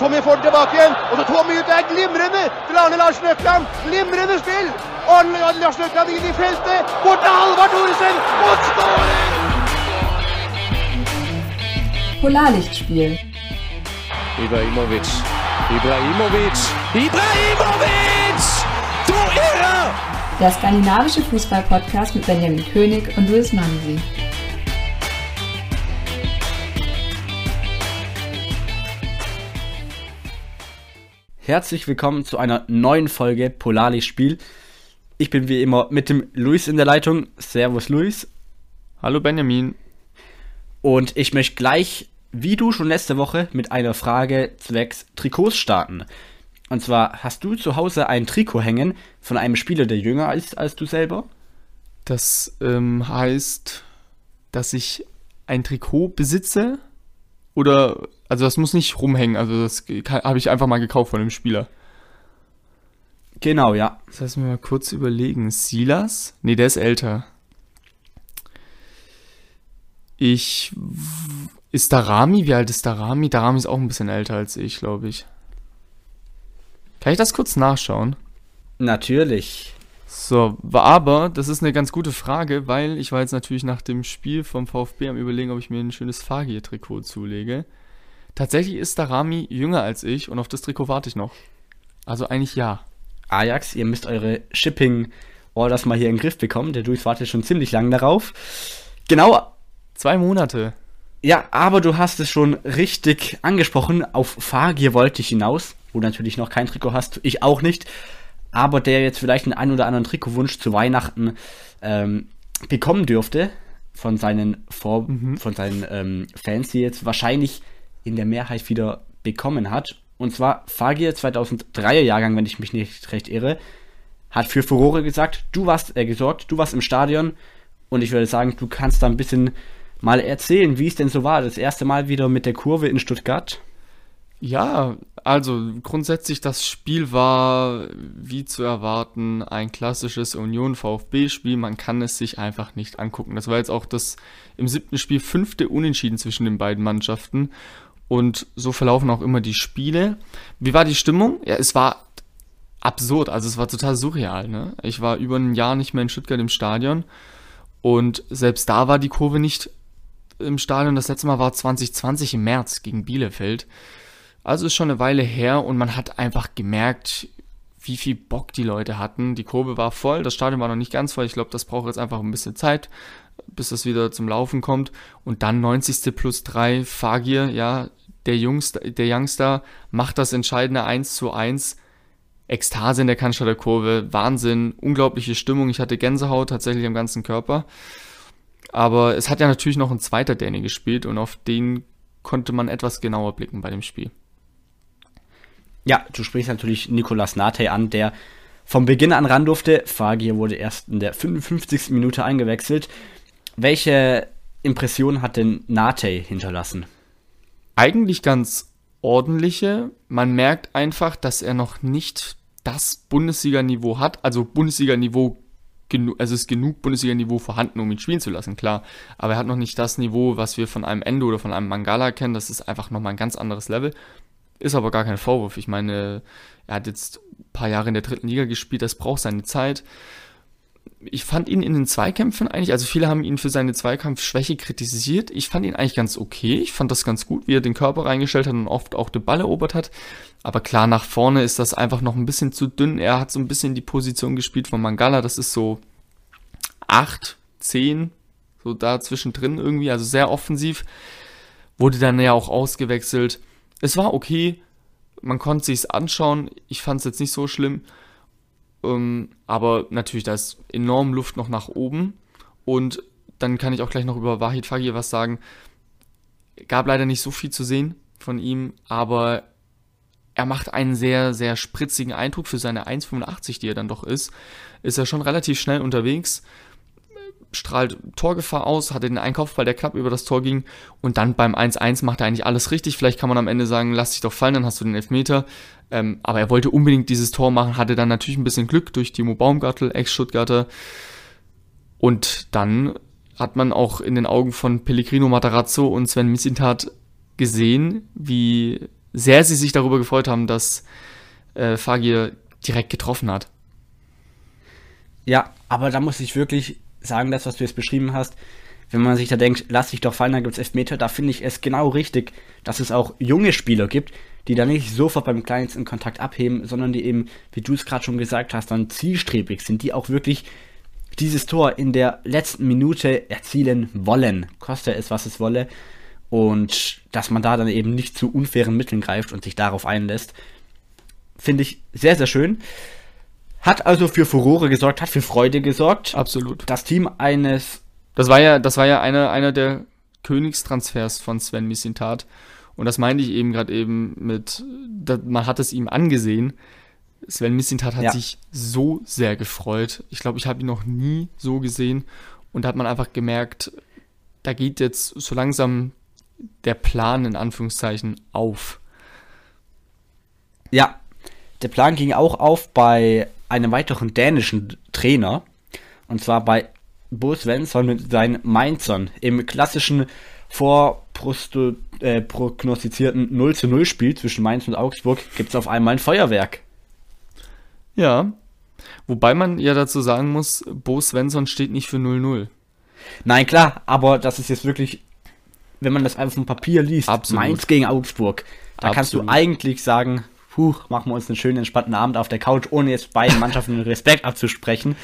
Tommy får den tilbake igjen. Og så Tommy ut der glimrende til Arne Larsen Økland. Glimrende spill. Arne Larsen Økland inn i feltet. Bort til Halvard Thoresen. Og skårer! Polarlichtspiel. Ibrahimovic. Ibrahimovic. Ibrahimovic! Du Irrer! Der skandinavische Fußball-Podcast mit Benjamin König und Luis Mansi. Herzlich willkommen zu einer neuen Folge Polarlichtspiel. Ich bin wie immer mit dem Luis in der Leitung. Servus Luis. Hallo Benjamin. Und ich möchte gleich, wie du schon letzte Woche, mit einer Frage zwecks Trikots starten. Und zwar, hast du zu Hause ein Trikot hängen von einem Spieler, der jünger ist als du selber? Das ähm, heißt, dass ich ein Trikot besitze oder also das muss nicht rumhängen, also das habe ich einfach mal gekauft von dem Spieler. Genau, ja. Das heißt, mir mal kurz überlegen. Silas? Nee, der ist älter. Ich. Ist Darami? Wie alt ist Darami? Darami ist auch ein bisschen älter als ich, glaube ich. Kann ich das kurz nachschauen? Natürlich. So, aber das ist eine ganz gute Frage, weil ich war jetzt natürlich nach dem Spiel vom VfB am überlegen, ob ich mir ein schönes Fagier-Trikot zulege. Tatsächlich ist Darami jünger als ich und auf das Trikot warte ich noch. Also eigentlich ja. Ajax, ihr müsst eure Shipping-Orders mal hier in den Griff bekommen. Der Luis wartet schon ziemlich lange darauf. Genau. Zwei Monate. Ja, aber du hast es schon richtig angesprochen. Auf Fagier wollte ich hinaus, wo du natürlich noch kein Trikot hast. Ich auch nicht. Aber der jetzt vielleicht einen ein oder anderen Trikotwunsch zu Weihnachten ähm, bekommen dürfte von seinen, Vor mhm. von seinen ähm, Fans, die jetzt wahrscheinlich in der Mehrheit wieder bekommen hat. Und zwar Fagir 2003er Jahrgang, wenn ich mich nicht recht irre, hat für Furore gesagt, du warst äh, gesorgt, du warst im Stadion und ich würde sagen, du kannst da ein bisschen mal erzählen, wie es denn so war, das erste Mal wieder mit der Kurve in Stuttgart. Ja, also grundsätzlich das Spiel war wie zu erwarten ein klassisches Union VfB Spiel. Man kann es sich einfach nicht angucken. Das war jetzt auch das im siebten Spiel fünfte Unentschieden zwischen den beiden Mannschaften und so verlaufen auch immer die Spiele. Wie war die Stimmung? Ja, es war absurd, also es war total surreal. Ne? Ich war über ein Jahr nicht mehr in Stuttgart im Stadion und selbst da war die Kurve nicht im Stadion. Das letzte Mal war 2020 im März gegen Bielefeld. Also ist schon eine Weile her und man hat einfach gemerkt, wie viel Bock die Leute hatten. Die Kurve war voll, das Stadion war noch nicht ganz voll. Ich glaube, das braucht jetzt einfach ein bisschen Zeit, bis das wieder zum Laufen kommt. Und dann 90. plus 3, Fagir, ja, der, Jungster, der Youngster macht das entscheidende 1 zu 1. Ekstase in der Cannstatter Kurve, Wahnsinn, unglaubliche Stimmung. Ich hatte Gänsehaut tatsächlich am ganzen Körper. Aber es hat ja natürlich noch ein zweiter Däne gespielt und auf den konnte man etwas genauer blicken bei dem Spiel. Ja, du sprichst natürlich Nicolas Nate an, der vom Beginn an ran durfte. Fagir wurde erst in der 55. Minute eingewechselt. Welche Impression hat denn Nate hinterlassen? eigentlich ganz ordentliche. Man merkt einfach, dass er noch nicht das Bundesliga-Niveau hat. Also Bundesliga-Niveau, also ist genug Bundesliga-Niveau vorhanden, um ihn spielen zu lassen, klar. Aber er hat noch nicht das Niveau, was wir von einem Endo oder von einem Mangala kennen. Das ist einfach nochmal ein ganz anderes Level. Ist aber gar kein Vorwurf. Ich meine, er hat jetzt ein paar Jahre in der dritten Liga gespielt, das braucht seine Zeit ich fand ihn in den Zweikämpfen eigentlich, also viele haben ihn für seine Zweikampfschwäche kritisiert. Ich fand ihn eigentlich ganz okay. Ich fand das ganz gut, wie er den Körper reingestellt hat und oft auch den Ball erobert hat. Aber klar, nach vorne ist das einfach noch ein bisschen zu dünn. Er hat so ein bisschen die Position gespielt von Mangala. Das ist so acht, zehn, so da zwischendrin irgendwie, also sehr offensiv. Wurde dann ja auch ausgewechselt. Es war okay. Man konnte sich's anschauen. Ich fand es jetzt nicht so schlimm. Ähm, aber natürlich, da ist enorm Luft noch nach oben. Und dann kann ich auch gleich noch über Wahid Fagir was sagen. Gab leider nicht so viel zu sehen von ihm, aber er macht einen sehr, sehr spritzigen Eindruck für seine 1,85, die er dann doch ist. Ist er schon relativ schnell unterwegs, strahlt Torgefahr aus, hatte den Einkaufsball, der knapp über das Tor ging und dann beim 1-1 macht er eigentlich alles richtig. Vielleicht kann man am Ende sagen, lass dich doch fallen, dann hast du den Elfmeter. Ähm, aber er wollte unbedingt dieses Tor machen, hatte dann natürlich ein bisschen Glück durch Timo Baumgartel, Ex-Stuttgarter. Und dann hat man auch in den Augen von Pellegrino Matarazzo und Sven Missintat gesehen, wie sehr sie sich darüber gefreut haben, dass äh, Fagir direkt getroffen hat. Ja, aber da muss ich wirklich sagen, das, was du jetzt beschrieben hast, wenn man sich da denkt, lass dich doch fallen, dann gibt es Elfmeter, da finde ich es genau richtig, dass es auch junge Spieler gibt, die da nicht sofort beim kleinsten Kontakt abheben, sondern die eben, wie du es gerade schon gesagt hast, dann zielstrebig sind, die auch wirklich dieses Tor in der letzten Minute erzielen wollen, koste es, was es wolle. Und dass man da dann eben nicht zu unfairen Mitteln greift und sich darauf einlässt, finde ich sehr, sehr schön. Hat also für Furore gesorgt, hat für Freude gesorgt. Absolut. Das Team eines. Das war ja, das war ja einer, einer der Königstransfers von Sven Missintat. Und das meinte ich eben gerade eben mit, man hat es ihm angesehen. Sven Missintat hat Ja. sich so sehr gefreut. Ich glaube, ich habe ihn noch nie so gesehen. Und da hat man einfach gemerkt, da geht jetzt so langsam der Plan in Anführungszeichen auf. Ja, der Plan ging auch auf bei einem weiteren dänischen Trainer. Und zwar bei Bo Svensson mit seinen Mainzern im klassischen vorprognostizierten äh, prognostizierten 0 zu 0 Spiel zwischen Mainz und Augsburg gibt es auf einmal ein Feuerwerk. Ja. Wobei man ja dazu sagen muss, Bo Svensson steht nicht für 0-0. Nein, klar, aber das ist jetzt wirklich, wenn man das einfach vom Papier liest, Absolut. Mainz gegen Augsburg, da kannst du Absolut. eigentlich sagen, puh, machen wir uns einen schönen entspannten Abend auf der Couch, ohne jetzt beiden Mannschaften den Respekt abzusprechen.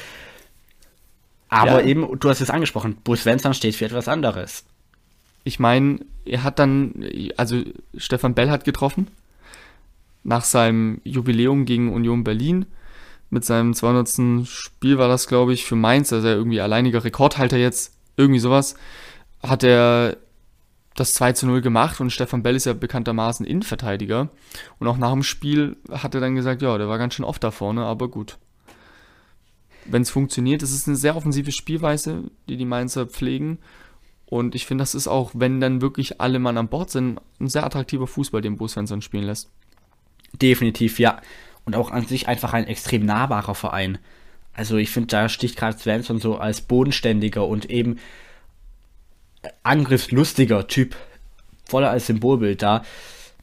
Aber Ja. eben, du hast es angesprochen, Bo Svensson steht für etwas anderes. Ich meine, er hat dann, also Stefan Bell hat getroffen nach seinem Jubiläum gegen Union Berlin. Mit seinem 200. Spiel war das, glaube ich, für Mainz, also er irgendwie alleiniger Rekordhalter jetzt, irgendwie sowas, hat er das 2 zu 0 gemacht und Stefan Bell ist ja bekanntermaßen Innenverteidiger. Und auch nach dem Spiel hat er dann gesagt, ja, der war ganz schön oft da vorne, aber gut. Wenn es funktioniert, es ist eine sehr offensive Spielweise, die die Mainzer pflegen. Und ich finde, das ist auch, wenn dann wirklich alle Mann an Bord sind, ein sehr attraktiver Fußball, den Bo Svensson spielen lässt. Definitiv, ja. Und auch an sich einfach ein extrem nahbarer Verein. Also ich finde, da sticht gerade Svensson so als bodenständiger und eben angriffslustiger Typ voller als Symbolbild da.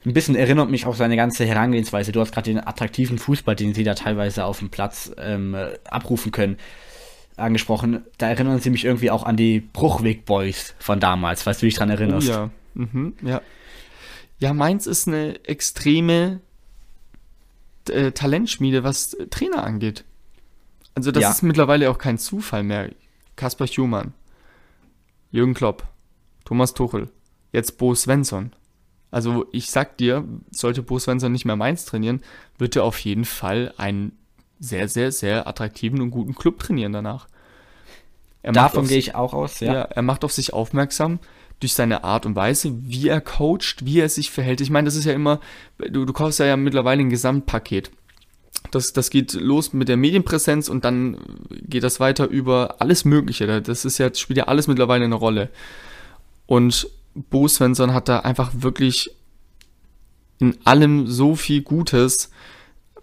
Ein bisschen erinnert mich auch seine ganze Herangehensweise. Du hast gerade den attraktiven Fußball, den sie da teilweise auf dem Platz ähm, äh, abrufen können, angesprochen. Da erinnern sie mich irgendwie auch an die Bruchweg Boys von damals, falls du dich dran erinnerst. Oh ja. Mhm, ja. Ja, Mainz ist eine extreme äh, Talentschmiede, was Trainer angeht. Also das Ja. ist mittlerweile auch kein Zufall mehr. Kaspar Schumann, Jürgen Klopp, Thomas Tuchel, jetzt Bo Svensson. Also ich sag dir, sollte Bo Svensson nicht mehr Mainz trainieren, wird er auf jeden Fall einen sehr, sehr, sehr attraktiven und guten Club trainieren danach. Er Davon gehe ich auch aus, ja. ja. er macht auf sich aufmerksam durch seine Art und Weise, wie er coacht, wie er sich verhält. Ich meine, das ist ja immer, du, du kaufst ja, ja mittlerweile ein Gesamtpaket. Das, das geht los mit der Medienpräsenz und dann geht das weiter über alles Mögliche. Das ist ja, das spielt ja alles mittlerweile eine Rolle. Und Bo Svensson hat da einfach wirklich in allem so viel Gutes.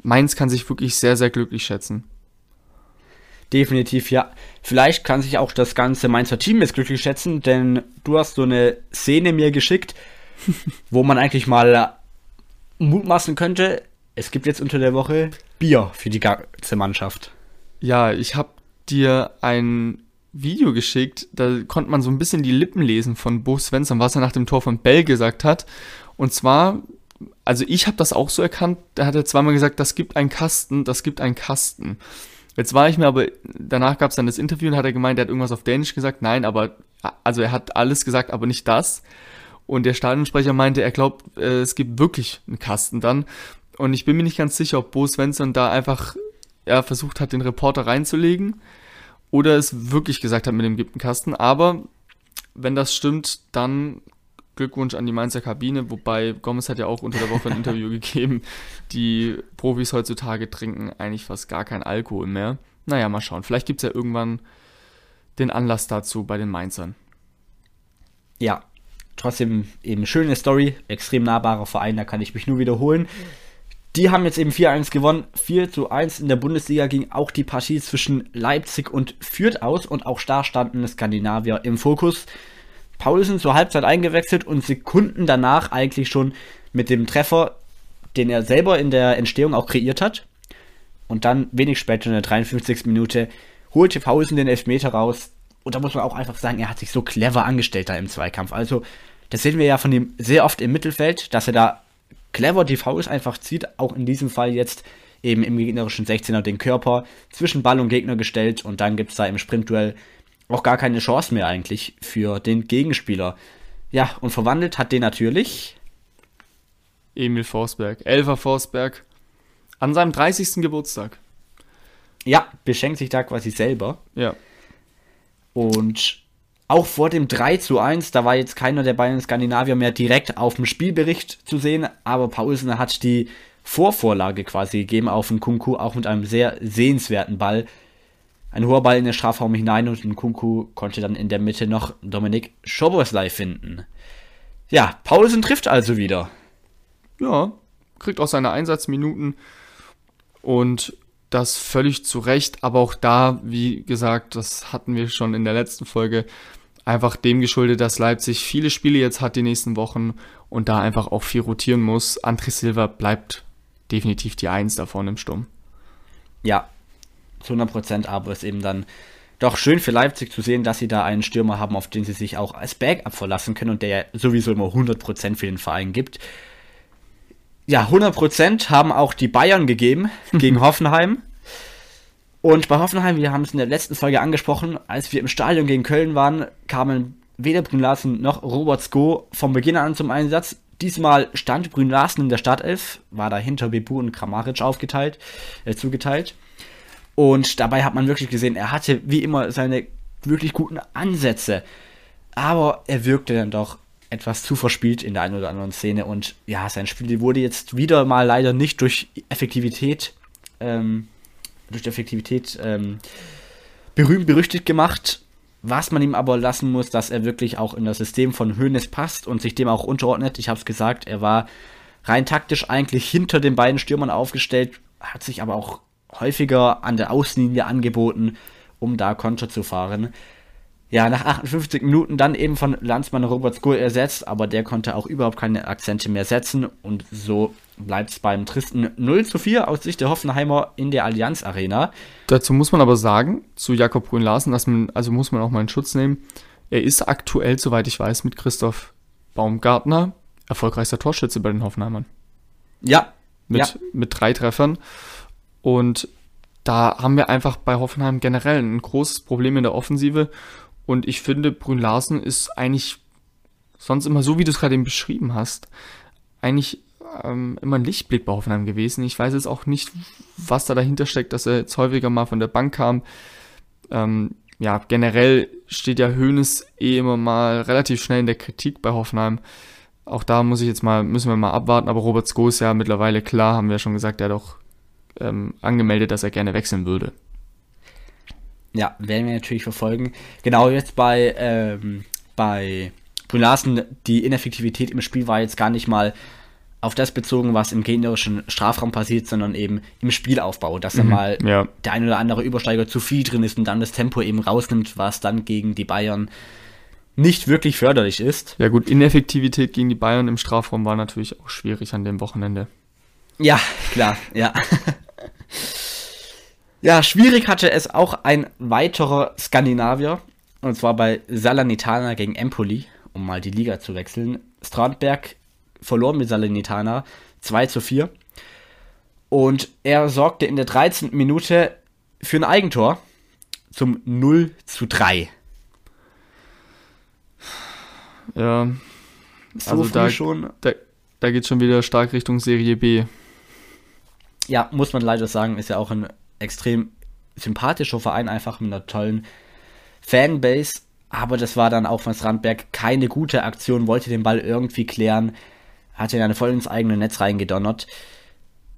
Mainz kann sich wirklich sehr, sehr glücklich schätzen. Definitiv, ja. Vielleicht kann sich auch das ganze Mainzer Team jetzt glücklich schätzen, denn du hast so eine Szene mir geschickt, wo man eigentlich mal mutmaßen könnte, es gibt jetzt unter der Woche Bier für die ganze Mannschaft. Ja, ich habe dir ein Video geschickt, da konnte man so ein bisschen die Lippen lesen von Bo Svensson, was er nach dem Tor von Bell gesagt hat. Und zwar, also ich habe das auch so erkannt, da hat er zweimal gesagt, das gibt einen Kasten, das gibt einen Kasten. Jetzt war ich mir aber, danach gab es dann das Interview und hat er gemeint, er hat irgendwas auf Dänisch gesagt. Nein, aber, also er hat alles gesagt, aber nicht das. Und der Stadionsprecher meinte, er glaubt, äh, es gibt wirklich einen Kasten dann. Und ich bin mir nicht ganz sicher, ob Bo Svensson da einfach ja, versucht hat, den Reporter reinzulegen oder es wirklich gesagt hat mit dem gibt einen Kasten. Aber wenn das stimmt, dann Glückwunsch an die Mainzer Kabine, wobei Gomez hat ja auch unter der Woche ein Interview gegeben. Die Profis heutzutage trinken eigentlich fast gar keinen Alkohol mehr. Naja, mal schauen. Vielleicht gibt es ja irgendwann den Anlass dazu bei den Mainzern. Ja, trotzdem eben schöne Story, extrem nahbarer Verein, da kann ich mich nur wiederholen. Die haben jetzt eben 4-1 gewonnen. 4 zu 1 in der Bundesliga ging auch die Partie zwischen Leipzig und Fürth aus und auch da standen Skandinavier im Fokus. Paulsen zur Halbzeit eingewechselt und Sekunden danach eigentlich schon mit dem Treffer den er selber in der Entstehung auch kreiert hat. Und dann wenig später in der 53. Minute holte Pausen den Elfmeter raus. Und da muss man auch einfach sagen, er hat sich so clever angestellt da im Zweikampf. Also, das sehen wir ja von ihm sehr oft im Mittelfeld, dass er da clever die Fouls einfach zieht. Auch in diesem Fall jetzt eben im gegnerischen 16er den Körper zwischen Ball und Gegner gestellt. Und dann gibt es da im Sprintduell auch gar keine Chance mehr eigentlich für den Gegenspieler. Ja, und verwandelt hat den natürlich Emil Forsberg, Elfer Forsberg, an seinem 30. Geburtstag. Ja, beschenkt sich da quasi selber. Ja. Und auch vor dem 3 zu 1, da war jetzt keiner der beiden Skandinavier mehr direkt auf dem Spielbericht zu sehen, aber Paulsen hat die Vorvorlage quasi gegeben auf den Kunku, auch mit einem sehr sehenswerten Ball. Ein hoher Ball in den Strafraum hinein und ein Kunku konnte dann in der Mitte noch Dominik Schoboslai finden. Ja, Paulsen trifft also wieder. Ja, kriegt auch seine Einsatzminuten und das völlig zu Recht, aber auch da, wie gesagt, das hatten wir schon in der letzten Folge, einfach dem geschuldet, dass Leipzig viele Spiele jetzt hat die nächsten Wochen und da einfach auch viel rotieren muss. André Silva bleibt definitiv die Eins davon im Sturm. Ja, zu 100 Prozent, aber es ist eben dann doch schön für Leipzig zu sehen, dass sie da einen Stürmer haben, auf den sie sich auch als Backup verlassen können und der ja sowieso immer 100 Prozent für den Verein gibt. Ja, 100 Prozent haben auch die Bayern gegeben gegen Hoffenheim. Und bei Hoffenheim, wir haben es in der letzten Folge angesprochen, als wir im Stadion gegen Köln waren, kamen weder Brün Larsen noch Robert Sko vom Beginn an zum Einsatz. Diesmal stand Brün Larsen in der Startelf, war da hinter Bebu und Kramaric aufgeteilt, äh, zugeteilt. Und dabei hat man wirklich gesehen, er hatte wie immer seine wirklich guten Ansätze. Aber er wirkte dann doch etwas zu verspielt in der einen oder anderen Szene. Und ja, sein Spiel wurde jetzt wieder mal leider nicht durch Effektivität, ähm, durch Effektivität ähm, berühmt berüchtigt gemacht. Was man ihm aber lassen muss, dass er wirklich auch in das System von Höhnes passt und sich dem auch unterordnet. Ich habe es gesagt, er war rein taktisch eigentlich hinter den beiden Stürmern aufgestellt, hat sich aber auch häufiger an der Außenlinie angeboten, um da Konter zu fahren. Ja, nach 58 Minuten dann eben von Landsmann Robert Skull ersetzt, aber der konnte auch überhaupt keine Akzente mehr setzen und so bleibt es beim tristen 0 zu 4 aus Sicht der Hoffenheimer in der Allianz Arena. Dazu muss man aber sagen, zu Jakob Brun Larsen, dass man, also muss man auch mal in Schutz nehmen, er ist aktuell, soweit ich weiß, mit Christoph Baumgartner erfolgreichster Torschütze bei den Hoffenheimern. Ja. Mit, ja. mit drei Treffern. Und da haben wir einfach bei Hoffenheim generell ein großes Problem in der Offensive. Und ich finde, Brün Larsen ist eigentlich sonst immer so, wie du es gerade eben beschrieben hast, eigentlich ähm, immer ein Lichtblick bei Hoffenheim gewesen. Ich weiß jetzt auch nicht, was da dahinter steckt, dass er jetzt häufiger mal von der Bank kam. Ähm, ja, generell steht ja Hoeneß eh immer mal relativ schnell in der Kritik bei Hoffenheim. Auch da muss ich jetzt mal, müssen wir mal abwarten, aber Robert Sko ist ja mittlerweile klar, haben wir schon gesagt, der hat auch ähm, angemeldet, dass er gerne wechseln würde. Ja, werden wir natürlich verfolgen. Genau jetzt bei, ähm, bei Brun Larsen, die Ineffektivität im Spiel war jetzt gar nicht mal auf das bezogen, was im gegnerischen Strafraum passiert, sondern eben im Spielaufbau, dass Mhm, mal ja. der ein oder andere Übersteiger zu viel drin ist und dann das Tempo eben rausnimmt, was dann gegen die Bayern nicht wirklich förderlich ist. Ja gut, Ineffektivität gegen die Bayern im Strafraum war natürlich auch schwierig an dem Wochenende. Ja, klar, ja. ja, schwierig hatte es auch ein weiterer Skandinavier, und zwar bei Salernitana gegen Empoli, um mal die Liga zu wechseln. Strandberg verlor mit Salernitana 2 zu 4. Und er sorgte in der 13. Minute für ein Eigentor zum 0 zu 3. Ja, So Also früh da- schon. da, da geht schon wieder stark Richtung Serie B. ja, muss man leider sagen, ist ja auch ein extrem sympathischer Verein, einfach mit einer tollen Fanbase. Aber das war dann auch von Strandberg keine gute Aktion, wollte den Ball irgendwie klären, hatte ihn dann voll ins eigene Netz reingedonnert.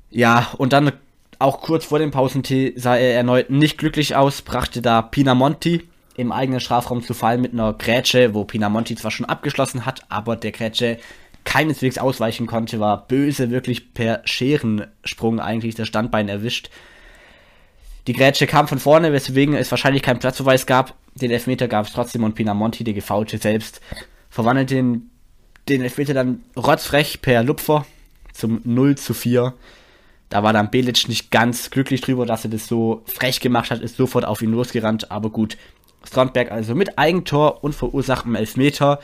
Ja, und dann auch kurz vor dem Pausentee sah er erneut nicht glücklich aus, brachte da Pinamonti im eigenen Strafraum zu fallen mit einer Grätsche, wo Pinamonti zwar schon abgeschlossen hat, aber der Grätsche keineswegs ausweichen konnte, war böse, wirklich per Scherensprung eigentlich das Standbein erwischt. Die Grätsche kam von vorne, weswegen es wahrscheinlich keinen Platzverweis gab. Den Elfmeter gab es trotzdem und Pinamonti, der Gefaulte selbst, verwandelte den, den Elfmeter dann rotzfrech per Lupfer. zum 0 zu 4. Da war dann Belic nicht ganz glücklich drüber, dass er das so frech gemacht hat, ist sofort auf ihn losgerannt, aber gut. Strandberg also mit Eigentor und verursachtem Elfmeter.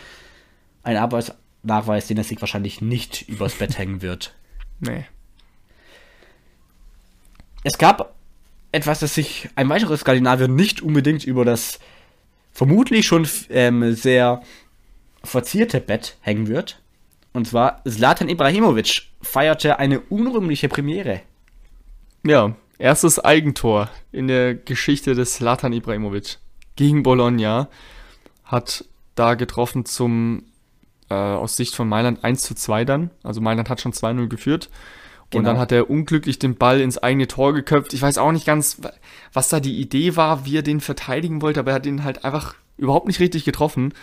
Ein Arbeitsnachweis, den er sich wahrscheinlich nicht übers Bett hängen wird. Nee. Es gab etwas, das sich ein weiteres Skandinavier nicht unbedingt über das vermutlich schon ähm, sehr verzierte Bett hängen wird. Und zwar Zlatan Ibrahimovic feierte eine unrühmliche Premiere. Ja, erstes Eigentor in der Geschichte des Zlatan Ibrahimovic gegen Bologna. Hat da getroffen zum, äh, aus Sicht von Mailand 1 zu 2 dann. Also Mailand hat schon 2-0 geführt. Und Genau. dann hat er unglücklich den Ball ins eigene Tor geköpft. Ich weiß auch nicht ganz, was da die Idee war, wie er den verteidigen wollte, aber er hat ihn halt einfach überhaupt nicht richtig getroffen.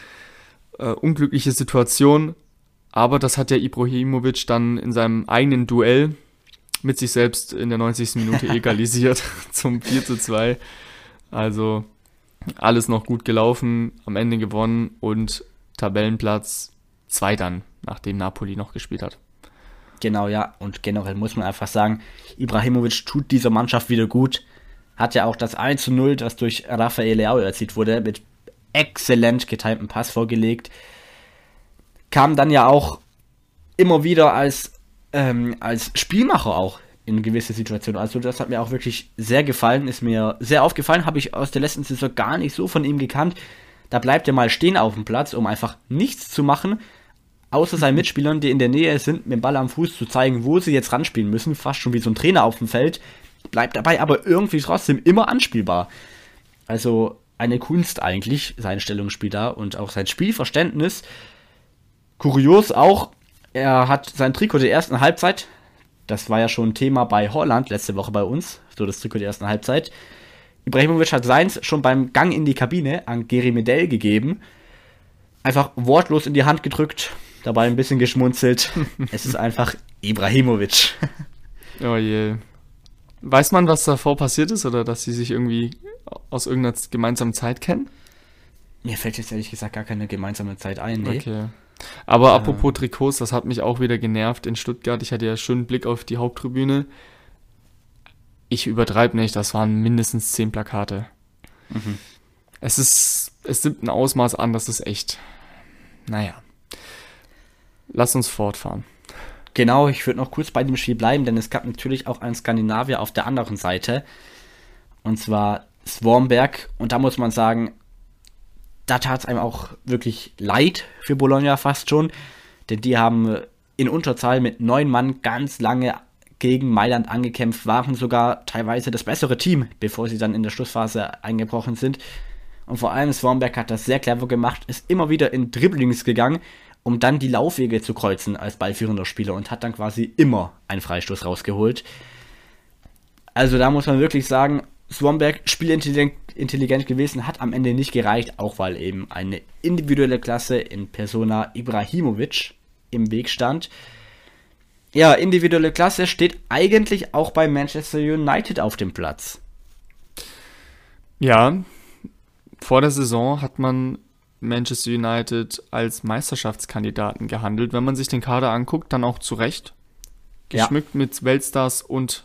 Äh, unglückliche Situation. Aber das hat der Ibrahimovic dann in seinem eigenen Duell mit sich selbst in der 90. Minute egalisiert zum 4 zu 2. Also alles noch gut gelaufen, am Ende gewonnen und Tabellenplatz 2 dann, nachdem Napoli noch gespielt hat. Genau, ja. Und generell muss man einfach sagen, Ibrahimovic tut dieser Mannschaft wieder gut. Hat ja auch das 1 zu 0, das durch Rafael Leao erzielt wurde, mit exzellent getimtem Pass vorgelegt. Kam dann ja auch immer wieder als, ähm, als Spielmacher auch in gewisse Situationen. Also das hat mir auch wirklich sehr gefallen, ist mir sehr aufgefallen, habe ich aus der letzten Saison gar nicht so von ihm gekannt. Da bleibt er mal stehen auf dem Platz, um einfach nichts zu machen, außer seinen Mitspielern, die in der Nähe sind, mit dem Ball am Fuß zu zeigen, wo sie jetzt ranspielen müssen, fast schon wie so ein Trainer auf dem Feld, bleibt dabei aber irgendwie trotzdem immer anspielbar. Also eine Kunst eigentlich, sein Stellungsspiel da und auch sein Spielverständnis. Kurios auch, er hat sein Trikot der ersten Halbzeit, das war ja schon Thema bei Holland letzte Woche bei uns, so das Trikot der ersten Halbzeit. Ibrahimovic hat seins schon beim Gang in die Kabine an Geri Medell gegeben. Einfach wortlos in die Hand gedrückt, dabei ein bisschen geschmunzelt. es ist einfach Ibrahimovic. Oh je. Weiß man, was davor passiert ist oder dass sie sich irgendwie aus irgendeiner gemeinsamen Zeit kennen? Mir fällt jetzt ehrlich gesagt gar keine gemeinsame Zeit ein. Nee. Okay. Aber apropos Trikots, das hat mich auch wieder genervt in Stuttgart. Ich hatte ja schönen Blick auf die Haupttribüne. Ich übertreibe nicht, das waren mindestens zehn Plakate. Es ist, es nimmt ein Ausmaß an, das ist echt. Naja. Lass uns fortfahren. Genau, ich würde noch kurz bei dem Spiel bleiben, denn es gab natürlich auch einen Skandinavier auf der anderen Seite. Und zwar Swarmberg. Und da muss man sagen, da tat es einem auch wirklich leid für Bologna fast schon. Denn die haben in Unterzahl mit neun Mann ganz lange gegen Mailand angekämpft, waren sogar teilweise das bessere Team, bevor sie dann in der Schlussphase eingebrochen sind. Und vor allem Swarmberg hat das sehr clever gemacht, ist immer wieder in Dribblings gegangen, um dann die Laufwege zu kreuzen als ballführender Spieler und hat dann quasi immer einen Freistoß rausgeholt. Also da muss man wirklich sagen, Swanberg spielintelligent intelligent gewesen, hat am Ende nicht gereicht, auch weil eben eine individuelle Klasse in Persona Ibrahimovic im Weg stand. Ja, individuelle Klasse steht eigentlich auch bei Manchester United auf dem Platz. Ja, vor der Saison hat man Manchester United als Meisterschaftskandidaten gehandelt. Wenn man sich den Kader anguckt, dann auch zu Recht. Ja. Geschmückt mit Weltstars und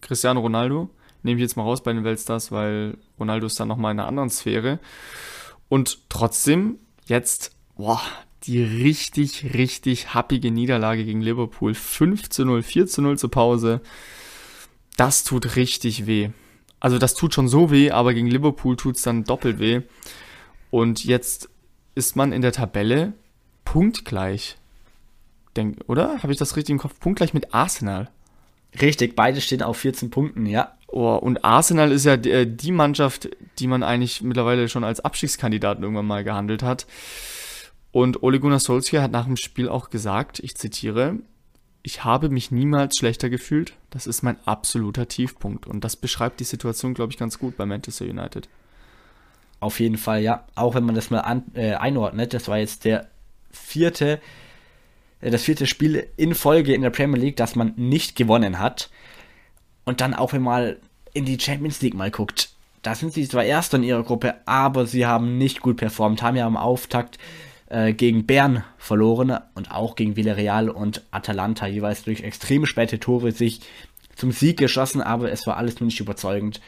Cristiano Ronaldo. Nehme ich jetzt mal raus bei den Weltstars, weil Ronaldo ist dann nochmal in einer anderen Sphäre. Und trotzdem jetzt, boah, die richtig, richtig happige Niederlage gegen Liverpool. 5 zu 0, 4 zu 0 zur Pause. Das tut richtig weh. Also das tut schon so weh, aber gegen Liverpool tut es dann doppelt weh. Und jetzt ist man in der Tabelle punktgleich. Denk, oder? Habe ich das richtig im Kopf? Punktgleich mit Arsenal. Richtig, beide stehen auf 14 Punkten, ja. Oh, und Arsenal ist ja die, äh, die Mannschaft, die man eigentlich mittlerweile schon als Abstiegskandidaten irgendwann mal gehandelt hat. Und Ole Gunnar Solskjaer hat nach dem Spiel auch gesagt, ich zitiere, ich habe mich niemals schlechter gefühlt. Das ist mein absoluter Tiefpunkt. Und das beschreibt die Situation, glaube ich, ganz gut bei Manchester United. Auf jeden Fall, ja. Auch wenn man das mal an, äh, einordnet, das war jetzt der vierte, äh, das vierte Spiel in Folge in der Premier League, das man nicht gewonnen hat. Und dann auch wenn man mal in die Champions League mal guckt, da sind sie zwar Erster in ihrer Gruppe, aber sie haben nicht gut performt, haben ja am Auftakt äh, gegen Bern verloren und auch gegen Villarreal und Atalanta jeweils durch extrem späte Tore sich zum Sieg geschossen, aber es war alles nur nicht überzeugend.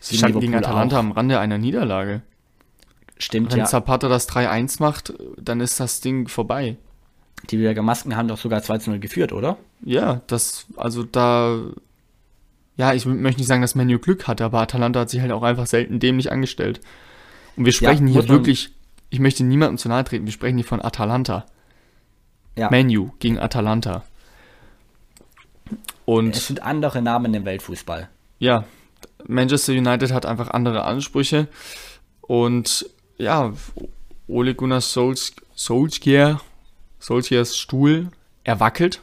Sie standen gegen Atalanta auch. am Rande einer Niederlage. Stimmt, Wenn ja. Zapata das 3-1 macht, dann ist das Ding vorbei. Die Berger Masken haben doch sogar 2 zu 0 geführt, oder? Ja, das, also da, ja, ich möchte nicht sagen, dass Menu Glück hatte, aber Atalanta hat sich halt auch einfach selten dämlich angestellt. Und wir sprechen muss hier wirklich, ich möchte niemandem zu nahe treten, wir sprechen hier von Atalanta. Ja. Menu gegen Atalanta. Und Es sind andere Namen im Weltfußball. ja, Manchester United hat einfach andere Ansprüche. Und ja, Ole Gunnar Solsk Solskjaer, Solskjaers Stuhl, er wackelt.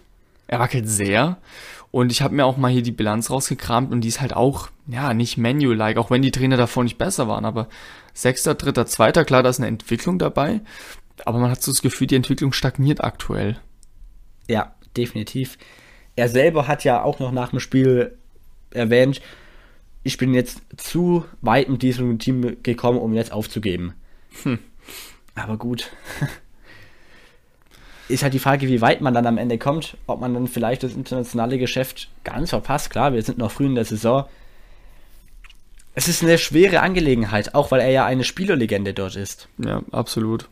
Er wackelt sehr. Und ich habe mir auch mal hier die Bilanz rausgekramt und die ist halt auch, ja, nicht Menu-like, auch wenn die Trainer davor nicht besser waren. Aber Sechster, Dritter, Zweiter, klar, da ist eine Entwicklung dabei. Aber man hat so das Gefühl, die Entwicklung stagniert aktuell. Ja, definitiv. Er selber hat ja auch noch nach dem Spiel erwähnt, ich bin jetzt zu weit mit diesem Team gekommen, um jetzt aufzugeben. Aber gut. Ist halt die Frage, wie weit man dann am Ende kommt, ob man dann vielleicht das internationale Geschäft ganz verpasst. Klar, wir sind noch früh in der Saison. Es ist eine schwere Angelegenheit, auch weil er ja eine Spielerlegende dort ist. Ja, absolut.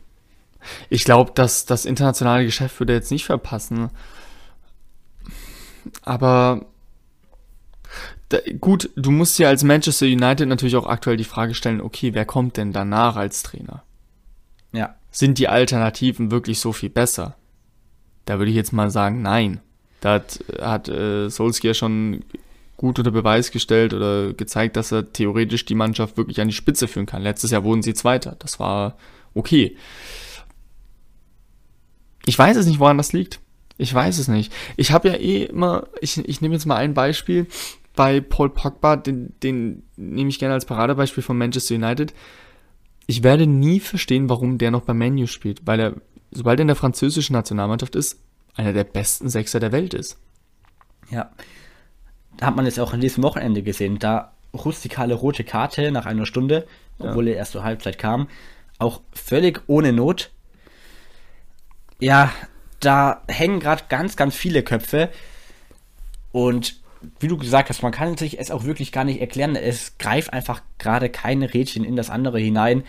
Ich glaube, dass das internationale Geschäft würde er jetzt nicht verpassen. Aber da, gut, du musst dir als Manchester United natürlich auch aktuell die Frage stellen, okay, wer kommt denn danach als Trainer? Ja, Sind die Alternativen wirklich so viel besser? Da würde ich jetzt mal sagen, nein. Da hat, hat äh, Solskjaer schon gut unter Beweis gestellt oder gezeigt, dass er theoretisch die Mannschaft wirklich an die Spitze führen kann. Letztes Jahr wurden sie Zweiter. Das war okay. Ich weiß es nicht, woran das liegt. Ich weiß es nicht. Ich habe ja eh immer, ich, ich nehme jetzt mal ein Beispiel bei Paul Pogba, den, den nehme ich gerne als Paradebeispiel von Manchester United. Ich werde nie verstehen, warum der noch beim Menu spielt, weil er, sobald er in der französischen Nationalmannschaft ist, einer der besten Sechser der Welt ist. Ja. Da hat man jetzt auch an diesem Wochenende gesehen. Da rustikale rote Karte nach einer Stunde, obwohl er erst zur Halbzeit kam. Auch völlig ohne Not. Ja, da hängen gerade ganz, ganz viele Köpfe. Und wie du gesagt hast, man kann sich es auch wirklich gar nicht erklären. Es greift einfach gerade keine Rädchen in das andere hinein.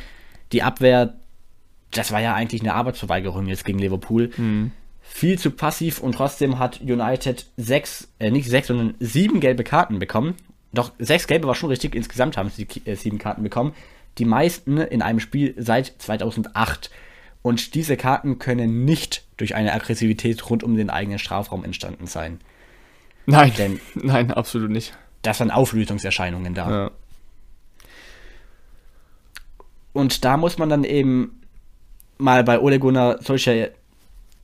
Die Abwehr, das war ja eigentlich eine Arbeitsverweigerung jetzt gegen Liverpool viel zu passiv und trotzdem hat United sechs, äh, nicht sechs, sondern sieben gelbe Karten bekommen. Doch sechs gelbe war schon richtig, insgesamt haben sie äh, sieben Karten bekommen. Die meisten in einem Spiel seit 2008. Und diese Karten können nicht durch eine Aggressivität rund um den eigenen Strafraum entstanden sein. Nein, Denn- nein, absolut nicht. Das waren Auflösungserscheinungen da. Ja. Und da muss man dann eben mal bei Ole Gunnar solche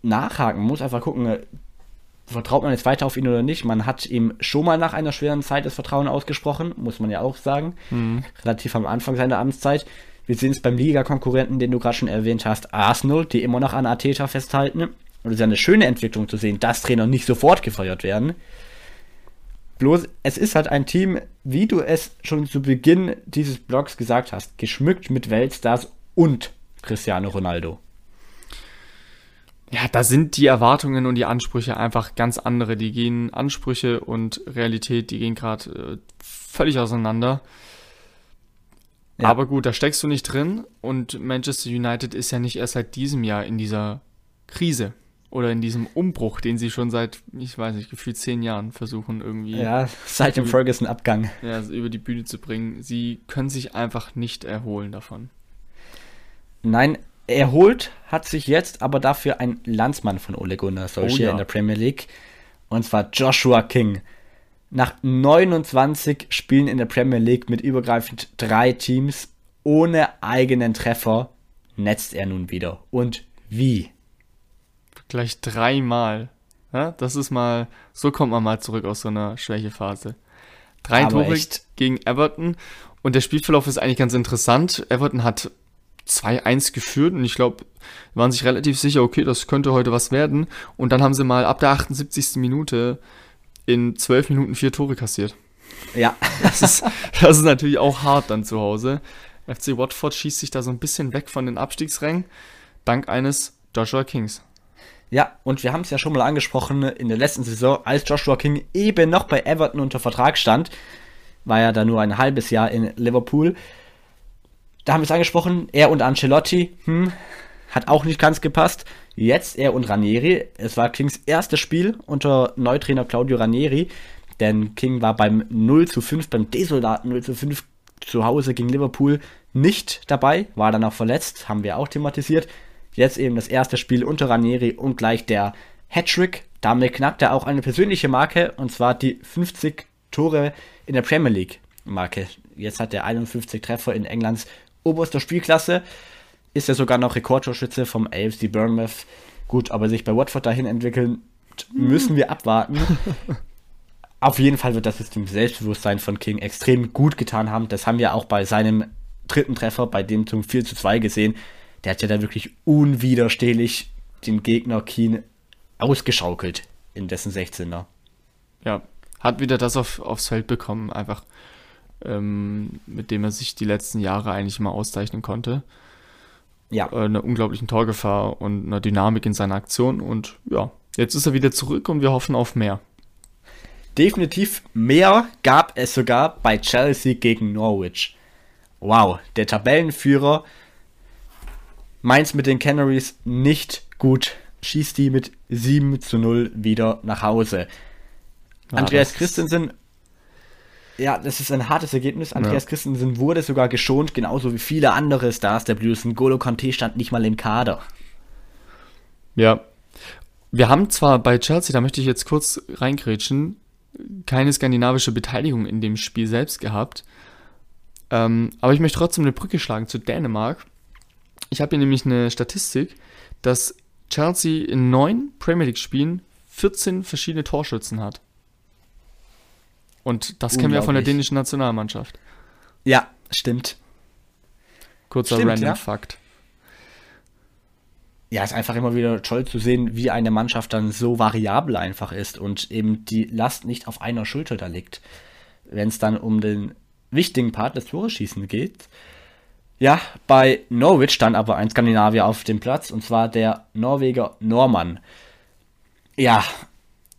nachhaken. Man muss einfach gucken, äh, vertraut man jetzt weiter auf ihn oder nicht. Man hat ihm schon mal nach einer schweren Zeit das Vertrauen ausgesprochen, muss man ja auch sagen. Relativ am Anfang seiner Amtszeit. Wir sehen es beim Liga-Konkurrenten, den du gerade schon erwähnt hast, Arsenal, die immer noch an Arteta festhalten. Und es ist ja eine schöne Entwicklung zu sehen, dass Trainer nicht sofort gefeuert werden. Bloß, es ist halt ein Team, wie du es schon zu Beginn dieses Blogs gesagt hast, geschmückt mit Weltstars und Cristiano Ronaldo. Ja, da sind die Erwartungen und die Ansprüche einfach ganz andere. Die gehen Ansprüche und Realität, die gehen gerade äh, völlig auseinander. Ja. Aber gut, da steckst du nicht drin und Manchester United ist ja nicht erst seit diesem Jahr in dieser Krise oder in diesem Umbruch, den sie schon seit, ich weiß nicht, gefühlt zehn Jahren versuchen irgendwie Ja, seit dem Ferguson-Abgang. ja, über die Bühne zu bringen. Sie können sich einfach nicht erholen davon. Nein, erholt hat sich jetzt aber dafür ein Landsmann von Ole Gunnar Solskjaer Oh ja. in der Premier League. Und zwar Joshua King. Nach 29 Spielen in der Premier League mit übergreifend drei Teams ohne eigenen Treffer netzt er nun wieder. Und wie? Gleich dreimal. Ja, das ist mal, so kommt man mal zurück aus so einer Schwächephase. Drei Aber Tore echt. gegen Everton und der Spielverlauf ist eigentlich ganz interessant. Everton hat 2-1 geführt und ich glaube, waren sich relativ sicher, okay, das könnte heute was werden. Und dann haben sie mal ab der 78. Minute in 12 Minuten vier Tore kassiert. Ja, Das ist, das ist natürlich auch hart dann zu Hause. FC Watford schießt sich da so ein bisschen weg von den Abstiegsrängen, dank eines Joshua Kings. Ja, und wir haben es ja schon mal angesprochen in der letzten Saison, als Joshua King eben noch bei Everton unter Vertrag stand, war ja da nur ein halbes Jahr in Liverpool. Da haben wir es angesprochen, er und Ancelotti, hm, hat auch nicht ganz gepasst. Jetzt er und Ranieri. Es war Kings erstes Spiel unter Neutrainer Claudio Ranieri, denn King war beim 0 zu 5, beim desolaten 0 zu 5 zu Hause gegen Liverpool nicht dabei, war dann auch verletzt, haben wir auch thematisiert. Jetzt eben das erste Spiel unter Ranieri und gleich der Hattrick. Damit knackt er auch eine persönliche Marke und zwar die 50 Tore in der Premier League Marke. Jetzt hat er 51 Treffer in Englands oberster Spielklasse. Ist er sogar noch Rekordtorschütze vom AFC Bournemouth. Gut, aber sich bei Watford dahin entwickeln, müssen wir abwarten. Auf jeden Fall wird das jetzt dem Selbstbewusstsein von King extrem gut getan haben. Das haben wir auch bei seinem dritten Treffer, bei dem zum 4 zu 2 gesehen. Der hat ja da wirklich unwiderstehlich den Gegner Keen ausgeschaukelt in dessen 16er. Ja, hat wieder das auf, aufs Feld bekommen, einfach ähm, mit dem er sich die letzten Jahre eigentlich immer auszeichnen konnte. Ja. Äh, einer unglaublichen Torgefahr und einer Dynamik in seiner Aktion. Und ja, jetzt ist er wieder zurück und wir hoffen auf mehr. Definitiv mehr gab es sogar bei Chelsea gegen Norwich. Wow, der Tabellenführer Mainz mit den Canaries nicht gut. Schießt die mit 7 zu 0 wieder nach Hause. Ja, Andreas Christensen, ja, das ist ein hartes Ergebnis. Andreas Ja. Christensen wurde sogar geschont, genauso wie viele andere Stars der Blues. Golo Conte stand nicht mal im Kader. Ja. Wir haben zwar bei Chelsea, da möchte ich jetzt kurz reingrätschen, keine skandinavische Beteiligung in dem Spiel selbst gehabt. Ähm, aber ich möchte trotzdem eine Brücke schlagen zu Dänemark. Ich habe hier nämlich eine Statistik, dass Chelsea in neun Premier League-Spielen 14 verschiedene Torschützen hat. Und das kennen wir von der dänischen Nationalmannschaft. Ja, stimmt. Kurzer Stimmt, random ja. Fakt. ja, ist einfach immer wieder toll zu sehen, wie eine Mannschaft dann so variabel einfach ist und eben die Last nicht auf einer Schulter da liegt, wenn es dann um den wichtigen Part des Toreschießen geht. Ja, bei Norwich stand aber ein Skandinavier auf dem Platz und zwar der Norweger Norman. Ja,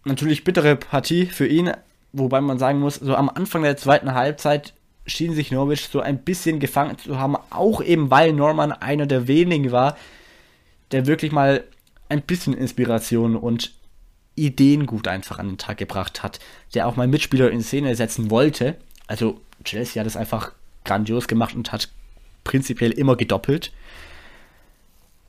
natürlich bittere Partie für ihn, wobei man sagen muss, so am Anfang der zweiten Halbzeit schien sich Norwich so ein bisschen gefangen zu haben, auch eben weil Norman einer der wenigen war, der wirklich mal ein bisschen Inspiration und Ideen gut einfach an den Tag gebracht hat, der auch mal Mitspieler in Szene setzen wollte. Also Chelsea hat es einfach grandios gemacht und hat prinzipiell immer gedoppelt.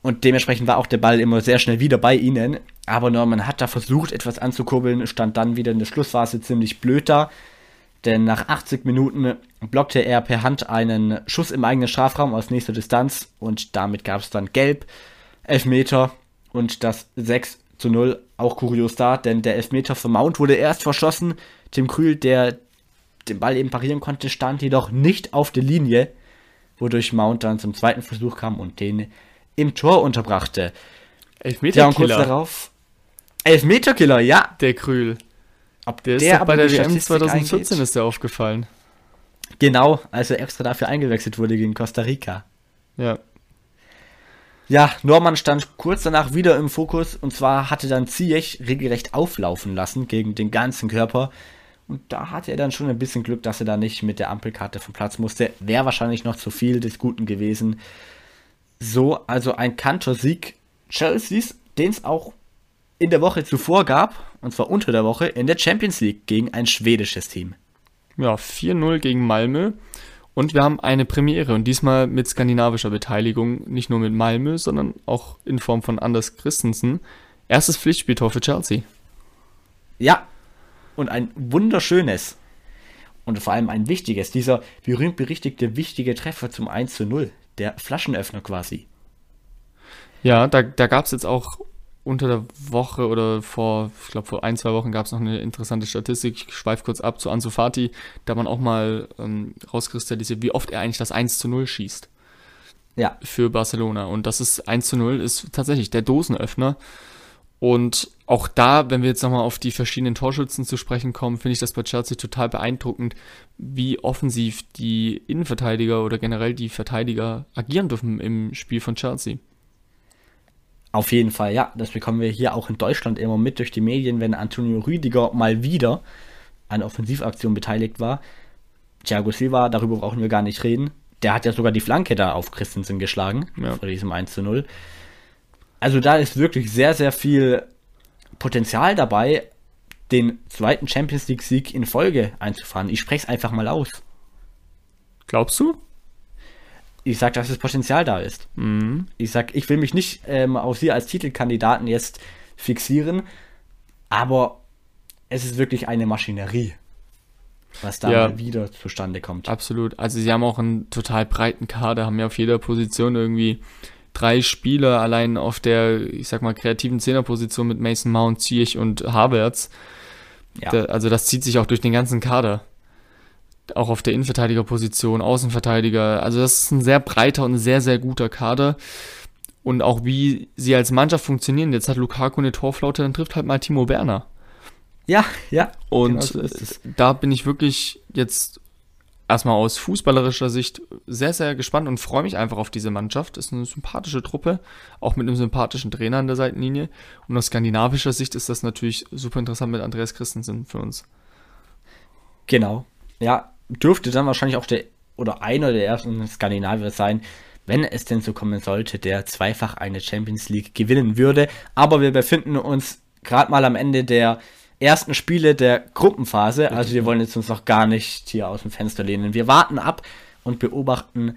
Und dementsprechend war auch der Ball immer sehr schnell wieder bei ihnen. Aber Norman hat da versucht, etwas anzukurbeln, stand dann wieder in der Schlussphase ziemlich blöd da. Denn nach 80 Minuten blockte er per Hand einen Schuss im eigenen Strafraum aus nächster Distanz und damit gab es dann Gelb, Elfmeter und das 6 zu 0. Auch kurios da, denn der Elfmeter für Mount wurde erst verschossen. Tim Krühl, der den Ball eben parieren konnte, stand jedoch nicht auf der Linie, wodurch Mount dann zum zweiten Versuch kam und den im Tor unterbrachte. Ja, und kurz Elfmeterkiller, darauf. Elfmeterkiller, ja. der Krühl. Ob Der ist doch bei der WM Statistik 2014 eingeht? ist der aufgefallen. Genau, als er extra dafür eingewechselt wurde gegen Costa Rica. Ja. Ja, Norman stand kurz danach wieder im Fokus und zwar hatte dann Ziyech regelrecht auflaufen lassen gegen den ganzen Körper. Und da hatte er dann schon ein bisschen Glück, dass er da nicht mit der Ampelkarte vom Platz musste. Wäre wahrscheinlich noch zu viel des Guten gewesen. So, also ein Kantersieg Chelseas, den es auch in der Woche zuvor gab, und zwar unter der Woche, in der Champions League gegen ein schwedisches Team. Ja, 4-0 gegen Malmö. Und wir haben eine Premiere und diesmal mit skandinavischer Beteiligung, nicht nur mit Malmö, sondern auch in Form von Anders Christensen. Erstes Pflichtspieltor für Chelsea. Ja, und ein wunderschönes und vor allem ein wichtiges, dieser berühmt-berichtigte wichtige Treffer zum 1 zu 0, der Flaschenöffner quasi. Ja, da, da gab es jetzt auch unter der Woche oder vor, ich glaube vor ein, zwei Wochen gab es noch eine interessante Statistik. Ich schweife kurz ab zu Ansu Fati, da man auch mal ähm, rauskristallisiert, wie oft er eigentlich das 1 zu 0 schießt Ja, für Barcelona. Und das ist 1 zu 0 ist tatsächlich der Dosenöffner. Und auch da, wenn wir jetzt nochmal auf die verschiedenen Torschützen zu sprechen kommen, finde ich das bei Chelsea total beeindruckend, wie offensiv die Innenverteidiger oder generell die Verteidiger agieren dürfen im Spiel von Chelsea. Auf jeden Fall, ja. Das bekommen wir hier auch in Deutschland immer mit durch die Medien, wenn Antonio Rüdiger mal wieder an Offensivaktion beteiligt war. Thiago Silva, darüber brauchen wir gar nicht reden. Der hat ja sogar die Flanke da auf Christensen geschlagen, Ja. vor diesem 1 zu 0. Also da ist wirklich sehr, sehr viel Potenzial dabei, den zweiten Champions League-Sieg in Folge einzufahren. Ich spreche es einfach mal aus. Glaubst du? Ich sag, dass das Potenzial da ist. Ich sag, ich will mich nicht ähm, auf sie als Titelkandidaten jetzt fixieren, aber es ist wirklich eine Maschinerie, was da Ja. wieder zustande kommt. Absolut. Also sie haben auch einen total breiten Kader, haben ja auf jeder Position irgendwie drei Spieler allein auf der, ich sag mal, kreativen Zehnerposition mit Mason Mount, Ziyech und Havertz. Ja. Da, also das zieht sich auch durch den ganzen Kader. Auch auf der Innenverteidigerposition, Außenverteidiger. Also das ist ein sehr breiter und sehr, sehr guter Kader. Und auch wie sie als Mannschaft funktionieren. Jetzt hat Lukaku eine Torflaute, dann trifft halt mal Timo Werner. Ja, ja. Und genau so da bin ich wirklich jetzt erstmal aus fußballerischer Sicht sehr, sehr gespannt und freue mich einfach auf diese Mannschaft. Ist eine sympathische Truppe, auch mit einem sympathischen Trainer an der Seitenlinie. Und aus skandinavischer Sicht ist das natürlich super interessant mit Andreas Christensen für uns. Genau. Ja, dürfte dann wahrscheinlich auch der oder einer der ersten Skandinavier sein, wenn es denn so kommen sollte, der zweifach eine Champions League gewinnen würde. Aber wir befinden uns gerade mal am Ende der ersten Spiele der Gruppenphase. Also wir wollen jetzt uns noch gar nicht hier aus dem Fenster lehnen. Wir warten ab und beobachten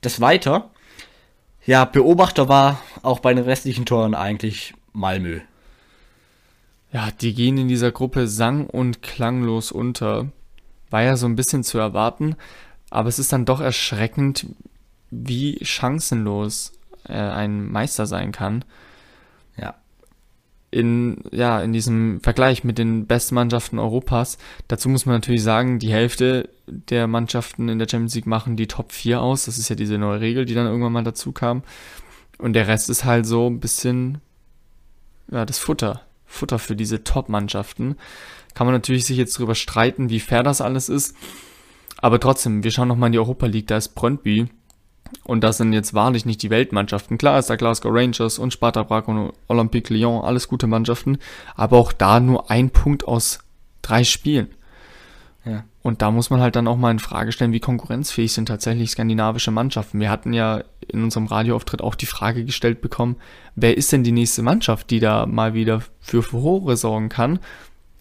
das weiter. Ja, Beobachter war auch bei den restlichen Toren eigentlich Malmö. Ja, die gehen in dieser Gruppe sang- und klanglos unter. War ja so ein bisschen zu erwarten, aber es ist dann doch erschreckend, wie chancenlos äh, ein Meister sein kann. In, ja, in diesem Vergleich mit den besten Mannschaften Europas. Dazu muss man natürlich sagen, die Hälfte der Mannschaften in der Champions League machen die Top 4 aus. Das ist ja diese neue Regel, die dann irgendwann mal dazu kam. Und der Rest ist halt so ein bisschen, ja, das Futter. Futter für diese Top-Mannschaften. Kann man natürlich sich jetzt drüber streiten, wie fair das alles ist. Aber trotzdem, wir schauen nochmal in die Europa League, da ist Brøndby. Und das sind jetzt wahrlich nicht die Weltmannschaften. Klar ist da Glasgow Rangers und Sparta Prag und Olympique Lyon, alles gute Mannschaften. Aber auch da nur ein Punkt aus drei Spielen. Ja. Und da muss man halt dann auch mal in Frage stellen, wie konkurrenzfähig sind tatsächlich skandinavische Mannschaften. Wir hatten ja in unserem Radioauftritt auch die Frage gestellt bekommen, wer ist denn die nächste Mannschaft, die da mal wieder für Furore sorgen kann?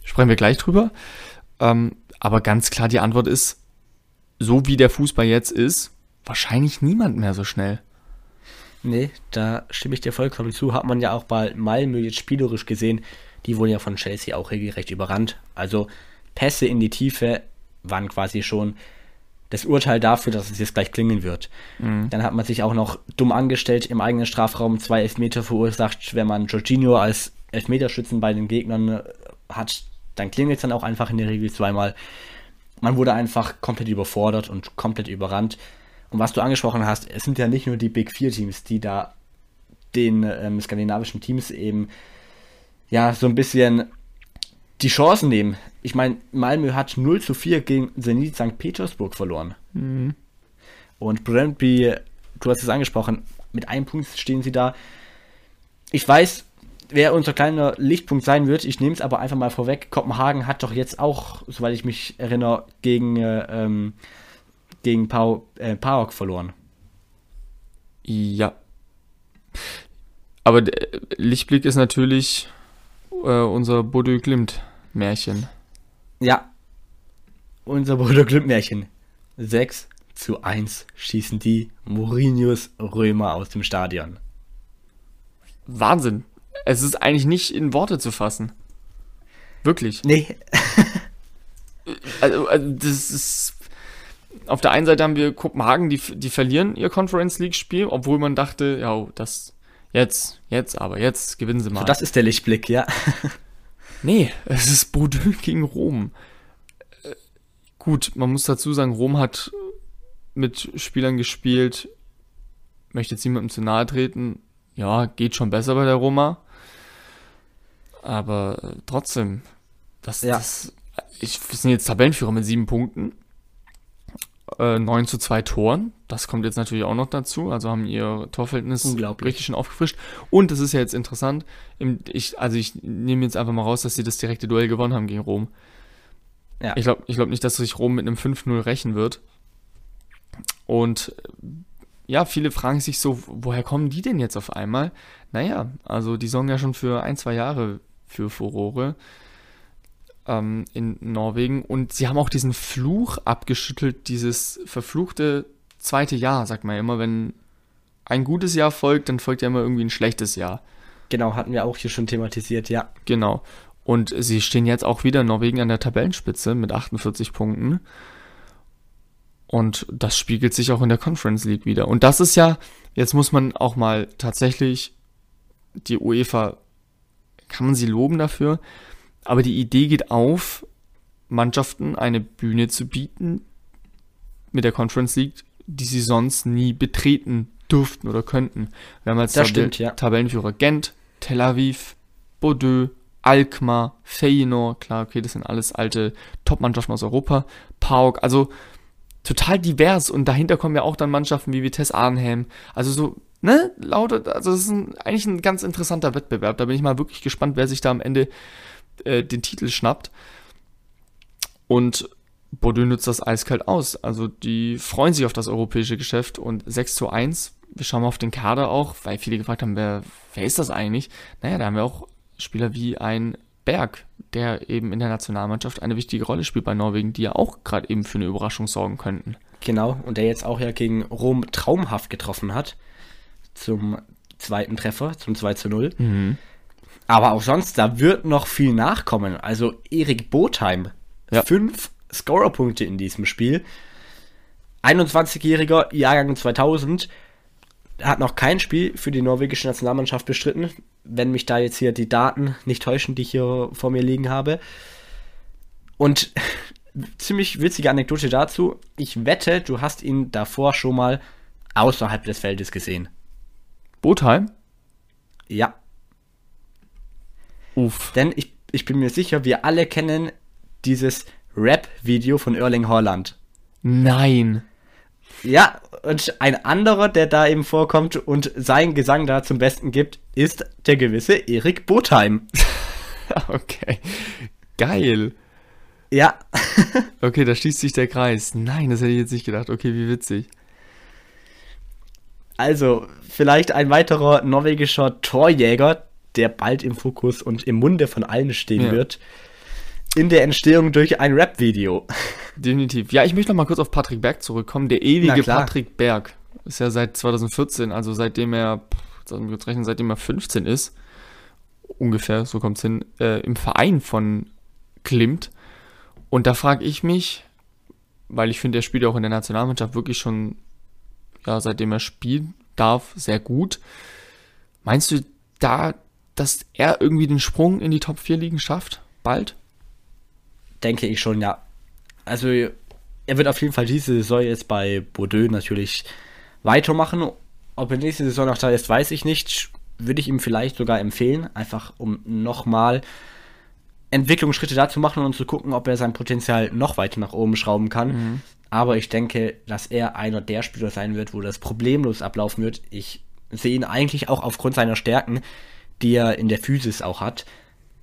Sprechen wir gleich drüber. Ähm, aber ganz klar, die Antwort ist, so wie der Fußball jetzt ist, wahrscheinlich niemand mehr so schnell. Nee, da stimme ich dir vollkommen zu. Hat man ja auch bei Malmö jetzt spielerisch gesehen. Die wurden ja von Chelsea auch regelrecht überrannt. Also Pässe in die Tiefe waren quasi schon das Urteil dafür, dass es jetzt gleich klingen wird. Dann hat man sich auch noch dumm angestellt im eigenen Strafraum, zwei Elfmeter verursacht. Wenn man Jorginho als Elfmeterschützen bei den Gegnern äh, hat, dann klingelt es dann auch einfach in der Regel zweimal. Man wurde einfach komplett überfordert und komplett überrannt. Und was du angesprochen hast, es sind ja nicht nur die Big Four Teams, die da den ähm, skandinavischen Teams eben ja so ein bisschen die Chancen nehmen. Ich meine, Malmö hat 0 zu 4 gegen Zenit St. Petersburg verloren. Und Brøndby, du hast es angesprochen, mit einem Punkt stehen sie da. Ich weiß, wer unser kleiner Lichtpunkt sein wird, ich nehme es aber einfach mal vorweg. Kopenhagen hat doch jetzt auch, soweit ich mich erinnere, gegen, äh, ähm, gegen Pau, äh, PAOK verloren. Ja. Aber der Lichtblick ist natürlich äh, unser Bodo Glimt Märchen. Ja. Unser Bruder Glückmärchen. 6 zu 1 schießen die Mourinhos Römer aus dem Stadion. Wahnsinn. Es ist eigentlich nicht in Worte zu fassen. Wirklich. Nee, Also, also das ist. Auf der einen Seite haben wir Kopenhagen, die, die verlieren ihr Conference League Spiel, obwohl man dachte, ja, das jetzt, jetzt, aber jetzt gewinnen sie mal. so das ist der Lichtblick, ja. Nee, es ist Bordeaux gegen Rom. Äh, Gut, man muss dazu sagen, Rom hat mit Spielern gespielt, möchte jetzt niemandem zu nahe treten. Ja, geht schon besser bei der Roma. Aber äh, trotzdem, das, Ja. das ich, wir sind jetzt Tabellenführer mit sieben Punkten. Äh, 9 zu 2 Toren. Das kommt jetzt natürlich auch noch dazu. Also haben ihr Torverhältnis richtig schön aufgefrischt. Und das ist ja jetzt interessant. Ich, also ich nehme jetzt einfach mal raus, dass sie das direkte Duell gewonnen haben gegen Rom. Ja. Ich glaube ich glaub nicht, dass sich Rom mit einem 5-0 rächen wird. Und äh, ja, viele fragen sich so, woher kommen die denn jetzt auf einmal? Naja, also die sorgen ja schon für ein, zwei Jahre für Furore ähm, in Norwegen. Und sie haben auch diesen Fluch abgeschüttelt, dieses verfluchte zweite Jahr, sagt man ja immer, wenn ein gutes Jahr folgt, dann folgt ja immer irgendwie ein schlechtes Jahr. Genau, hatten wir auch hier schon thematisiert, ja. Genau. Und sie stehen jetzt auch wieder in Norwegen an der Tabellenspitze mit 48 Punkten. Und das spiegelt sich auch in der Conference League wieder. Und das ist ja, jetzt muss man auch mal tatsächlich die UEFA, kann man sie loben dafür, aber die Idee geht auf, Mannschaften eine Bühne zu bieten mit der Conference League, die sie sonst nie betreten dürften oder könnten. Wir haben als Das Tabell stimmt, ja. Tabellenführer Gent, Tel Aviv, Bordeaux, Alkmaar, Feyenoord, klar, okay, das sind alles alte Top-Mannschaften aus Europa, PAOK, also total divers und dahinter kommen ja auch dann Mannschaften wie Vitesse Arnhem, also so, ne, lauter, also das ist ein, eigentlich ein ganz interessanter Wettbewerb, da bin ich mal wirklich gespannt, wer sich da am Ende äh, den Titel schnappt und Bordeaux nutzt das eiskalt aus, also die freuen sich auf das europäische Geschäft und 6 zu 1, wir schauen mal auf den Kader auch, weil viele gefragt haben, wer, wer ist das eigentlich? Naja, da haben wir auch Spieler wie ein Berg, der eben in der Nationalmannschaft eine wichtige Rolle spielt bei Norwegen, die ja auch gerade eben für eine Überraschung sorgen könnten. Genau, und der jetzt auch ja gegen Rom traumhaft getroffen hat. Zum zweiten Treffer, zum 2 zu 0. Aber auch sonst, da wird noch viel nachkommen. Also Erik Botheim, Ja. fünf Scorerpunkte in diesem Spiel. 21-jähriger Jahrgang 2000. Hat noch kein Spiel für die norwegische Nationalmannschaft bestritten, wenn mich da jetzt hier die Daten nicht täuschen, die ich hier vor mir liegen habe. Und ziemlich witzige Anekdote dazu. Ich wette, du hast ihn davor schon mal außerhalb des Feldes gesehen. Botheim? Ja, Uff. denn ich, ich bin mir sicher, wir alle kennen dieses Rap-Video von Erling Haaland. Nein. Ja, und ein anderer, der da eben vorkommt und seinen Gesang da zum Besten gibt, ist der gewisse Erik Botheim. Okay. Geil. Ja, Okay, da schließt sich der Kreis. Nein, das hätte ich jetzt nicht gedacht. Okay, wie witzig. also vielleicht ein weiterer norwegischer Torjäger, der bald im Fokus und im Munde von allen stehen Ja. wird, in der Entstehung durch ein Rap-Video. Definitiv. Ja, ich möchte noch mal kurz auf Patrick Berg zurückkommen. Der ewige. Patrick Berg ist ja seit 2014, also seitdem er, wir kurz rechnen, seitdem er 15 ist, ungefähr, so kommt's hin, äh, im Verein von Klimt. Und da frage ich mich, weil ich finde, er spielt ja auch in der Nationalmannschaft wirklich schon, ja, seitdem er spielen darf, sehr gut. Meinst du da, dass er irgendwie den Sprung in die Top 4 Ligen schafft? Bald? Denke ich schon, ja. Also, er wird auf jeden Fall diese Saison jetzt bei Bordeaux natürlich weitermachen. Ob er nächste Saison noch da ist, weiß ich nicht. Würde ich ihm vielleicht sogar empfehlen, einfach um nochmal Entwicklungsschritte da zu machen und zu gucken, ob er sein Potenzial noch weiter nach oben schrauben kann. Aber ich denke, dass er einer der Spieler sein wird, wo das problemlos ablaufen wird. Ich sehe ihn eigentlich auch aufgrund seiner Stärken, die er in der Physis auch hat,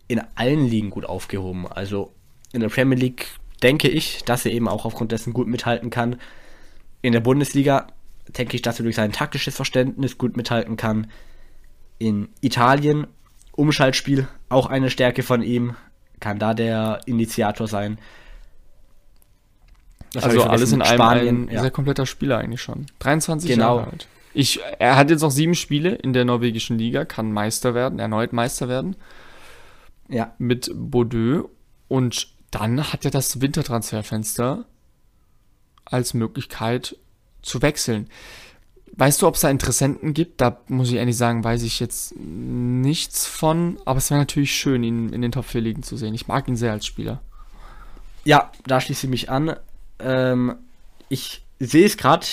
in allen Ligen gut aufgehoben. Also in der Premier League denke ich, dass er eben auch aufgrund dessen gut mithalten kann. In der Bundesliga denke ich, dass er durch sein taktisches Verständnis gut mithalten kann. In Italien, Umschaltspiel, auch eine Stärke von ihm, kann da der Initiator sein. Ich Also alles in allem Spanien, ein ja. sehr kompletter Spieler eigentlich schon. 23 Genau. Jahre alt. Ich, er hat jetzt noch sieben Spiele in der norwegischen Liga, kann Meister werden, erneut Meister werden ja. mit Bordeaux und dann hat er das Wintertransferfenster als Möglichkeit zu wechseln. Weißt du, ob es da Interessenten gibt? Da muss ich ehrlich sagen, weiß ich jetzt nichts von, aber es wäre natürlich schön, ihn in den Top 4 Ligen zu sehen. Ich mag ihn sehr als Spieler. Ja, da schließe ich mich an. Ähm, ich sehe es gerade,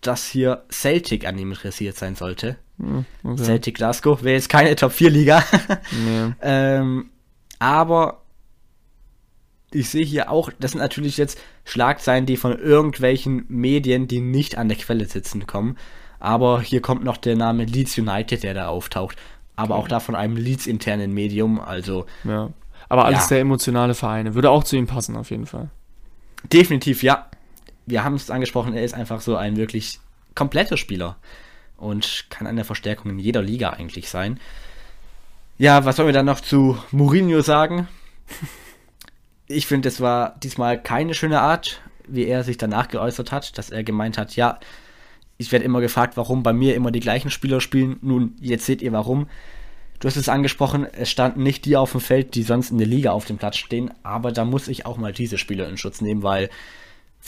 dass hier Celtic an ihm interessiert sein sollte. Hm, okay. Celtic Glasgow wäre jetzt keine Top-4-Liga. Nee. ähm, aber ich sehe hier auch, das sind natürlich jetzt Schlagzeilen, die von irgendwelchen Medien, die nicht an der Quelle sitzen, kommen. Aber hier kommt noch der Name Leeds United, der da auftaucht. Aber okay. auch da von einem Leeds-internen Medium, also. Ja. Aber alles ja. sehr emotionale Vereine. Würde auch zu ihm passen, auf jeden Fall. Definitiv, ja wir haben es angesprochen, er ist einfach so ein wirklich kompletter Spieler und kann eine Verstärkung in jeder Liga eigentlich sein. Ja, was sollen wir dann noch zu Mourinho sagen? Ich finde, es war diesmal keine schöne Art, wie er sich danach geäußert hat, dass er gemeint hat, ja, ich werde immer gefragt, warum bei mir immer die gleichen Spieler spielen. Nun, jetzt seht ihr warum. Du hast es angesprochen, es standen nicht die auf dem Feld, die sonst in der Liga auf dem Platz stehen, aber da muss ich auch mal diese Spieler in Schutz nehmen, weil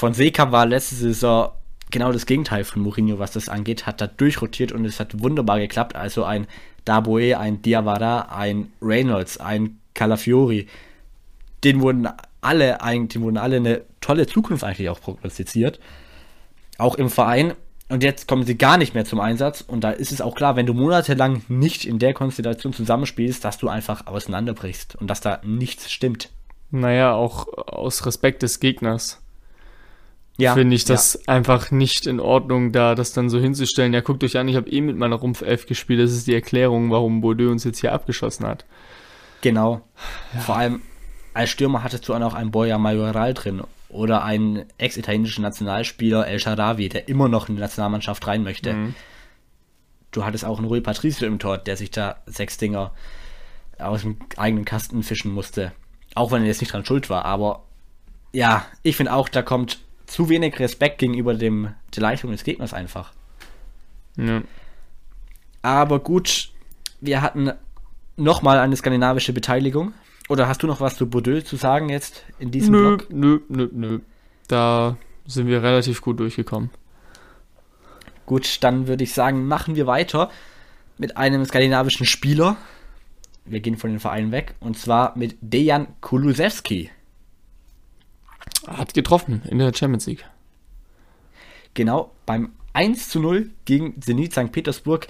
von Seca war letzte Saison genau das Gegenteil von Mourinho, was das angeht, hat da durchrotiert und es hat wunderbar geklappt. Also ein Daboe, ein Diawara, ein Reynolds, ein Calafiori, den wurden alle eigentlich, wurden alle eine tolle Zukunft eigentlich auch prognostiziert. Auch im Verein. Und jetzt kommen sie gar nicht mehr zum Einsatz. Und da ist es auch klar, wenn du monatelang nicht in der Konstellation zusammenspielst, dass du einfach auseinanderbrichst und dass da nichts stimmt. Naja, auch aus Respekt des Gegners ja, finde ich das ja. einfach nicht in Ordnung, da das dann so hinzustellen. Ja, guckt euch an, ich habe eh mit meiner Rumpfelf gespielt. Das ist die Erklärung, warum Bordeaux uns jetzt hier abgeschossen hat. Genau. Ja. Vor allem als Stürmer hattest du auch noch einen Boya Majoral drin oder einen ex-italienischen Nationalspieler El Sharawi, der immer noch in die Nationalmannschaft rein möchte. Mhm. Du hattest auch einen Rui Patricio im Tor, der sich da sechs Dinger aus dem eigenen Kasten fischen musste. Auch wenn er jetzt nicht dran schuld war, aber ja, ich finde auch, da kommt zu wenig Respekt gegenüber dem, der Leistung des Gegners einfach. Ja. Aber gut, wir hatten nochmal eine skandinavische Beteiligung. Oder hast du noch was zu Bordeaux zu sagen jetzt in diesem nö, Block? Nö, nö, nö. Da sind wir relativ gut durchgekommen. Gut, dann würde ich sagen, machen wir weiter mit einem skandinavischen Spieler. Wir gehen von den Vereinen weg. Und zwar mit Dejan Kulusewski. Hat getroffen in der Champions League. Genau, beim 1 zu 0 gegen Zenit St. Petersburg.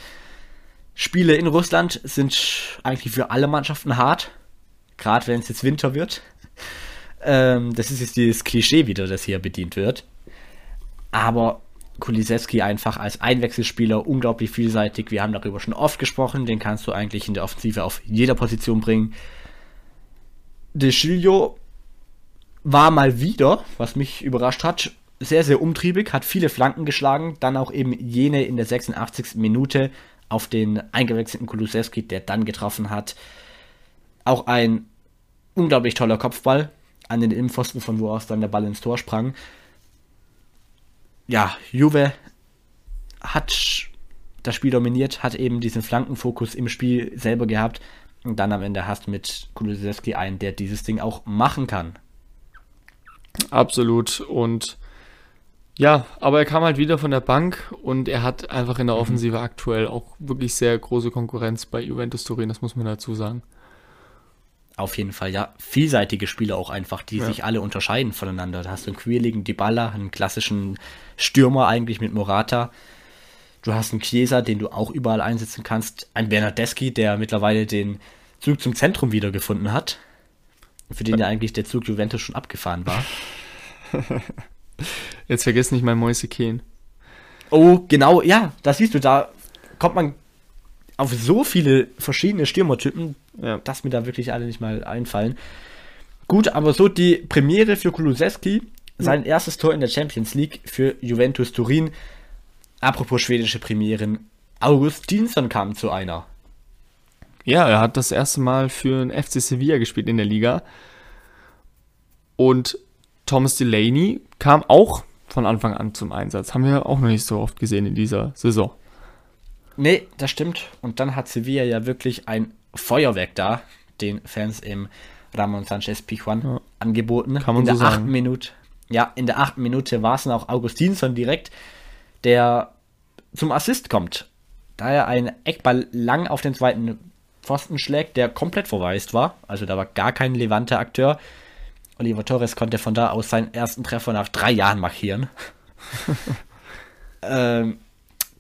Spiele in Russland sind eigentlich für alle Mannschaften hart. Gerade wenn es jetzt Winter wird. Ähm, das ist jetzt dieses Klischee wieder, das hier bedient wird. Aber Kulisewski einfach als Einwechselspieler unglaublich vielseitig. Wir haben darüber schon oft gesprochen. Den kannst du eigentlich in der Offensive auf jeder Position bringen. De Chilio war mal wieder, was mich überrascht hat, sehr, sehr umtriebig, hat viele Flanken geschlagen, dann auch eben jene in der 86. Minute auf den eingewechselten Kulusewski, der dann getroffen hat. Auch ein unglaublich toller Kopfball an den Innenpfosten, von wo aus dann der Ball ins Tor sprang. Ja, Juve hat das Spiel dominiert, hat eben diesen Flankenfokus im Spiel selber gehabt und dann am Ende hast du mit Kulusewski einen, der dieses Ding auch machen kann. Absolut. Und ja, aber er kam halt wieder von der Bank und er hat einfach in der mhm. Offensive mhm. aktuell auch wirklich sehr große Konkurrenz bei Juventus Turin, das muss man dazu sagen. Auf jeden Fall, ja. Vielseitige Spieler auch einfach, die ja. sich alle unterscheiden voneinander. Da hast du einen quirligen Dybala, einen klassischen Stürmer eigentlich mit Morata. Du hast einen Chiesa, den du auch überall einsetzen kannst. Ein Bernardeschi, der mittlerweile den Zug zum Zentrum wiedergefunden hat für den ja eigentlich der Zug Juventus schon abgefahren war. Jetzt vergiss nicht mein Mäusekehn. Oh, genau, ja, das siehst du, da kommt man auf so viele verschiedene Stürmertypen, ja. dass mir da wirklich alle nicht mal einfallen. Gut, aber so die Premiere für Kulusewski, sein ja. erstes Tor in der Champions League für Juventus Turin. Apropos schwedische Premieren, August Dinsson kam zu einer. Ja, er hat das erste Mal für den FC Sevilla gespielt in der Liga. Und Thomas Delaney kam auch von Anfang an zum Einsatz. Haben wir auch noch nicht so oft gesehen in dieser Saison. Nee, das stimmt. Und dann hat Sevilla ja wirklich ein Feuerwerk da, den Fans im Ramon Sanchez Pichuan ja. angeboten. Kann man in der so achten Minute. Ja, in der achten Minute war es dann auch Augustinsson direkt, der zum Assist kommt. Da er einen Eckball lang auf den zweiten Pfosten schlägt, der komplett verwaist war. Also da war gar kein levanter Akteur. Oliver Torres konnte von da aus seinen ersten Treffer nach drei Jahren markieren. ähm,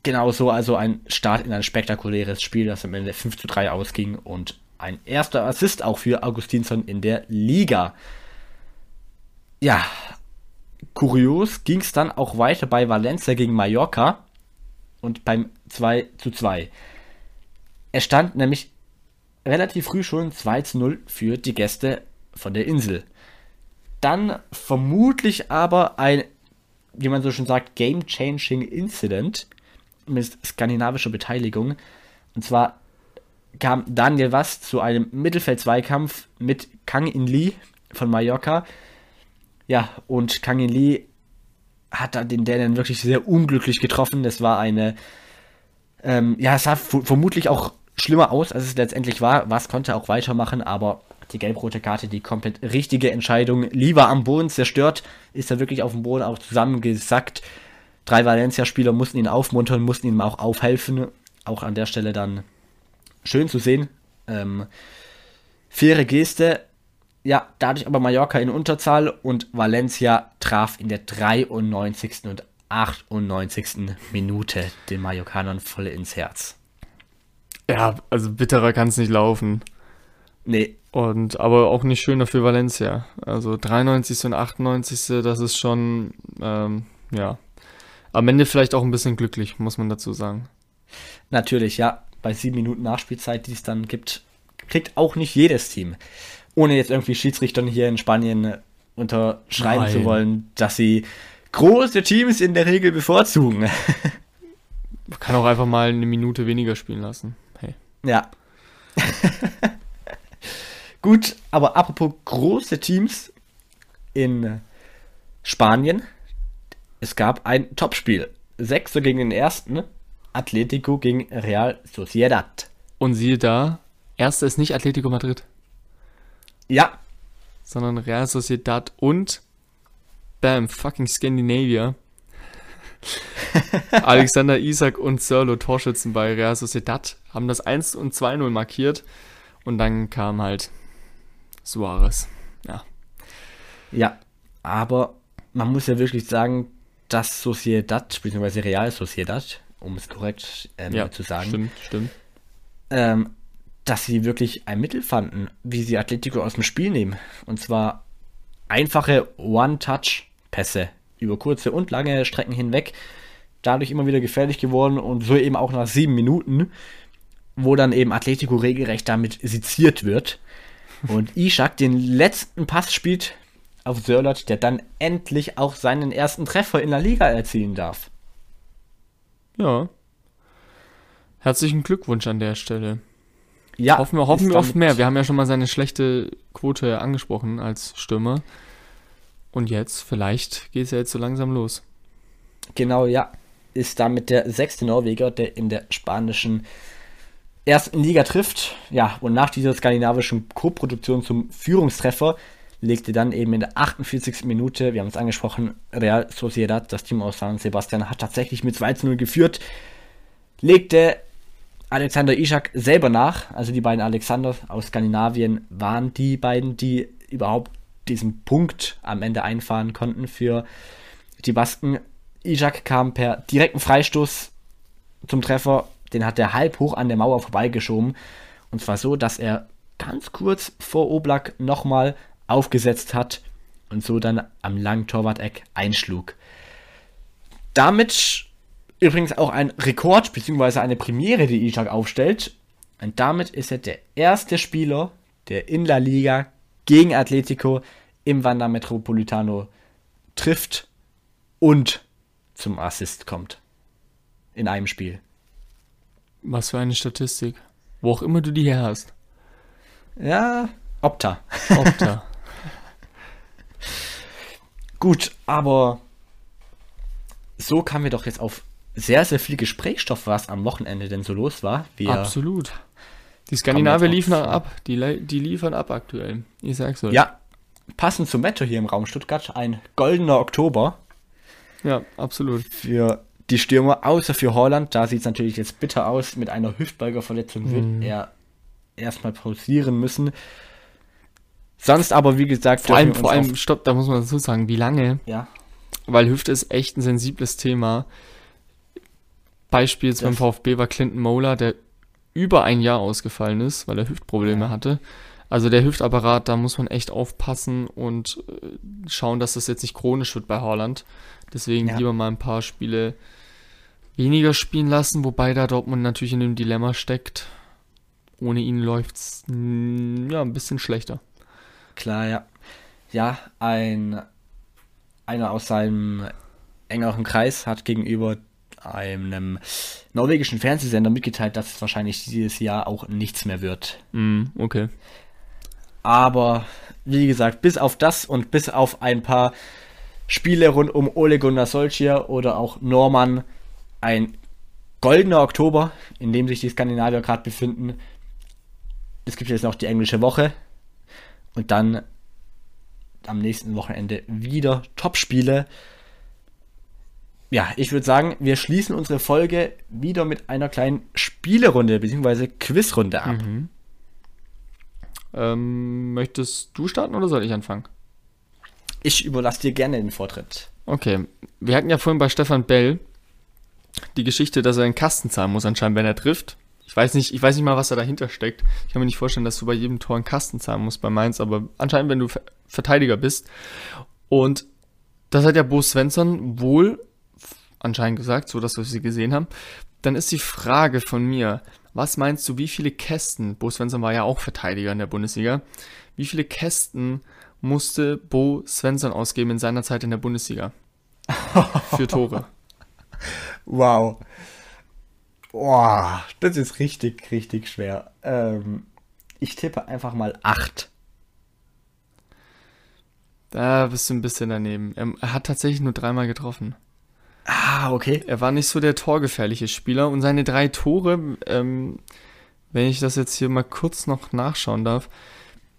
genau so, also ein Start in ein spektakuläres Spiel, das am Ende 5 zu 3 ausging und ein erster Assist auch für Augustinsson in der Liga. Ja, kurios ging es dann auch weiter bei Valencia gegen Mallorca und beim 2 zu 2. Er stand nämlich relativ früh schon 2 zu 0 für die Gäste von der Insel. Dann vermutlich aber ein, wie man so schon sagt, Game-Changing Incident mit skandinavischer Beteiligung. Und zwar kam Daniel Was zu einem Mittelfeld-Zweikampf mit Kang In Lee von Mallorca. Ja, und Kang In Lee hat da den Dänen wirklich sehr unglücklich getroffen. Das war eine, ähm, ja, es sah vermutlich auch schlimmer aus, als es letztendlich war. Was konnte auch weitermachen, aber die gelb-rote Karte, die komplett richtige Entscheidung. Lieber am Boden zerstört, ist er wirklich auf dem Boden auch zusammengesackt. Drei Valencia-Spieler mussten ihn aufmuntern, mussten ihm auch aufhelfen. Auch an der Stelle dann schön zu sehen. Ähm, faire Geste. Ja, dadurch aber Mallorca in Unterzahl und Valencia traf in der 93. und 98. Minute den Mallorcanern voll ins Herz. Ja, also bitterer kann es nicht laufen. Nee. Und aber auch nicht schöner für Valencia. Also 93. und 98. das ist schon, ähm, ja. Am Ende vielleicht auch ein bisschen glücklich, muss man dazu sagen. Natürlich, ja bei sieben Minuten Nachspielzeit, die es dann gibt, kriegt auch nicht jedes Team. Ohne jetzt irgendwie Schiedsrichtern hier in Spanien unterschreiben Nein. zu wollen, dass sie große Teams in der Regel bevorzugen. Man kann auch einfach mal eine Minute weniger spielen lassen. Ja. Gut, aber apropos große Teams in Spanien. Es gab ein Topspiel. Sechster gegen den ersten. Atletico gegen Real Sociedad. Und siehe da, erster ist nicht Atletico Madrid. Ja. Sondern Real Sociedad und Bam, fucking Scandinavia. Alexander Isak und Serlo Torschützen bei Real Sociedad haben das 1 und 2-0 markiert. Und dann kam halt Suarez. Ja. Ja, aber man muss ja wirklich sagen, dass Sociedad, bzw. Real Sociedad, um es korrekt ähm, ja, zu sagen. Stimmt, stimmt. Ähm, dass sie wirklich ein Mittel fanden, wie sie Atletico aus dem Spiel nehmen. Und zwar einfache One-Touch-Pässe über kurze und lange Strecken hinweg. Dadurch immer wieder gefährlich geworden und so eben auch nach sieben Minuten, wo dann eben Atletico regelrecht damit seziert wird. Und Ishak den letzten Pass spielt auf Sörlot, der dann endlich auch seinen ersten Treffer in der Liga erzielen darf. Ja. Herzlichen Glückwunsch an der Stelle. Ja. Hoffen wir, hoffen wir auf mehr. Wir haben ja schon mal seine schlechte Quote angesprochen als Stürmer. Und jetzt, vielleicht geht es ja jetzt so langsam los. Genau, ja. Ist damit der sechste Norweger, der in der spanischen ersten Liga trifft. Ja, und nach dieser skandinavischen Co-Produktion zum Führungstreffer legte dann eben in der 48. Minute, wir haben es angesprochen, Real Sociedad, das Team aus San Sebastian, hat tatsächlich mit 2 zu 0 geführt, legte Alexander Ishak selber nach, also die beiden Alexander aus Skandinavien waren die beiden, die überhaupt diesen Punkt am Ende einfahren konnten für die Basken. Ishak kam per direkten Freistoß zum Treffer, den hat er halb hoch an der Mauer vorbeigeschoben. Und zwar so, dass er ganz kurz vor Oblak nochmal aufgesetzt hat und so dann am langen Torwart-Eck einschlug. Damit übrigens auch ein Rekord bzw. eine Premiere, die Ishak aufstellt. Und damit ist er der erste Spieler, der in La Liga gegen Atletico im Wanda Metropolitano trifft und zum Assist kommt. In einem Spiel. Was für eine Statistik. Wo auch immer du die her hast. Ja, Opta. Opta. Gut, aber so kamen wir doch jetzt auf sehr, sehr viel Gesprächsstoff, was am Wochenende denn so los war. Wir Absolut. Die Skandinavier liefern ab. Die, die liefern ab aktuell. Ich sag's euch. Ja, passend zum Wetter hier im Raum Stuttgart, ein goldener Oktober. Ja, absolut. Für die Stürmer, außer für Holland. Da sieht es natürlich jetzt bitter aus. Mit einer Hüftbeugerverletzung mhm. wird er erstmal pausieren müssen. Sonst aber, wie gesagt, vor allem, vor allem, stopp, da muss man dazu sagen, wie lange? Ja. Weil Hüfte ist echt ein sensibles Thema. Beispiel beim VfB war Clinton Mola, der über ein Jahr ausgefallen ist, weil er Hüftprobleme ja. hatte. Also der Hüftapparat, da muss man echt aufpassen und äh, schauen, dass das jetzt nicht chronisch wird bei Haaland. Deswegen Ja. lieber mal ein paar Spiele weniger spielen lassen, wobei da Dortmund natürlich in dem Dilemma steckt. Ohne ihn läuft's mm, ja ein bisschen schlechter. Klar, ja. Ja, ein einer aus seinem engeren Kreis hat gegenüber einem norwegischen Fernsehsender mitgeteilt, dass es wahrscheinlich dieses Jahr auch nichts mehr wird. Mm, okay. Aber wie gesagt, bis auf das und bis auf ein paar Spiele rund um Ole Gunnar Solskjaer oder auch Norman ein goldener Oktober, in dem sich die Skandinavier gerade befinden. Es gibt jetzt noch die englische Woche und dann am nächsten Wochenende wieder Topspiele. Ja, ich würde sagen, wir schließen unsere Folge wieder mit einer kleinen Spielerunde bzw. Quizrunde ab. Ähm, möchtest du starten oder soll ich anfangen? Ich überlasse dir gerne den Vortritt. Okay, wir hatten ja vorhin bei Stefan Bell die Geschichte, dass er einen Kasten zahlen muss anscheinend, wenn er trifft. Ich weiß nicht, ich weiß nicht mal, was da dahinter steckt. Ich kann mir nicht vorstellen, dass du bei jedem Tor einen Kasten zahlen musst bei Mainz, aber anscheinend, wenn du Ver Verteidiger bist. Und das hat ja Bo Svensson wohl anscheinend gesagt, so dass wir sie gesehen haben. Dann ist die Frage von mir, was meinst du, wie viele Kästen, Bo Svensson war ja auch Verteidiger in der Bundesliga, wie viele Kästen musste Bo Svensson ausgeben in seiner Zeit in der Bundesliga? Für Tore. Wow. Boah, das ist richtig, richtig schwer. Ähm, ich tippe einfach mal 8. Da bist du ein bisschen daneben. Er, hat tatsächlich nur dreimal getroffen. Ah, okay. Er war nicht so der torgefährliche Spieler und seine drei Tore, ähm, wenn ich das jetzt hier mal kurz noch nachschauen darf,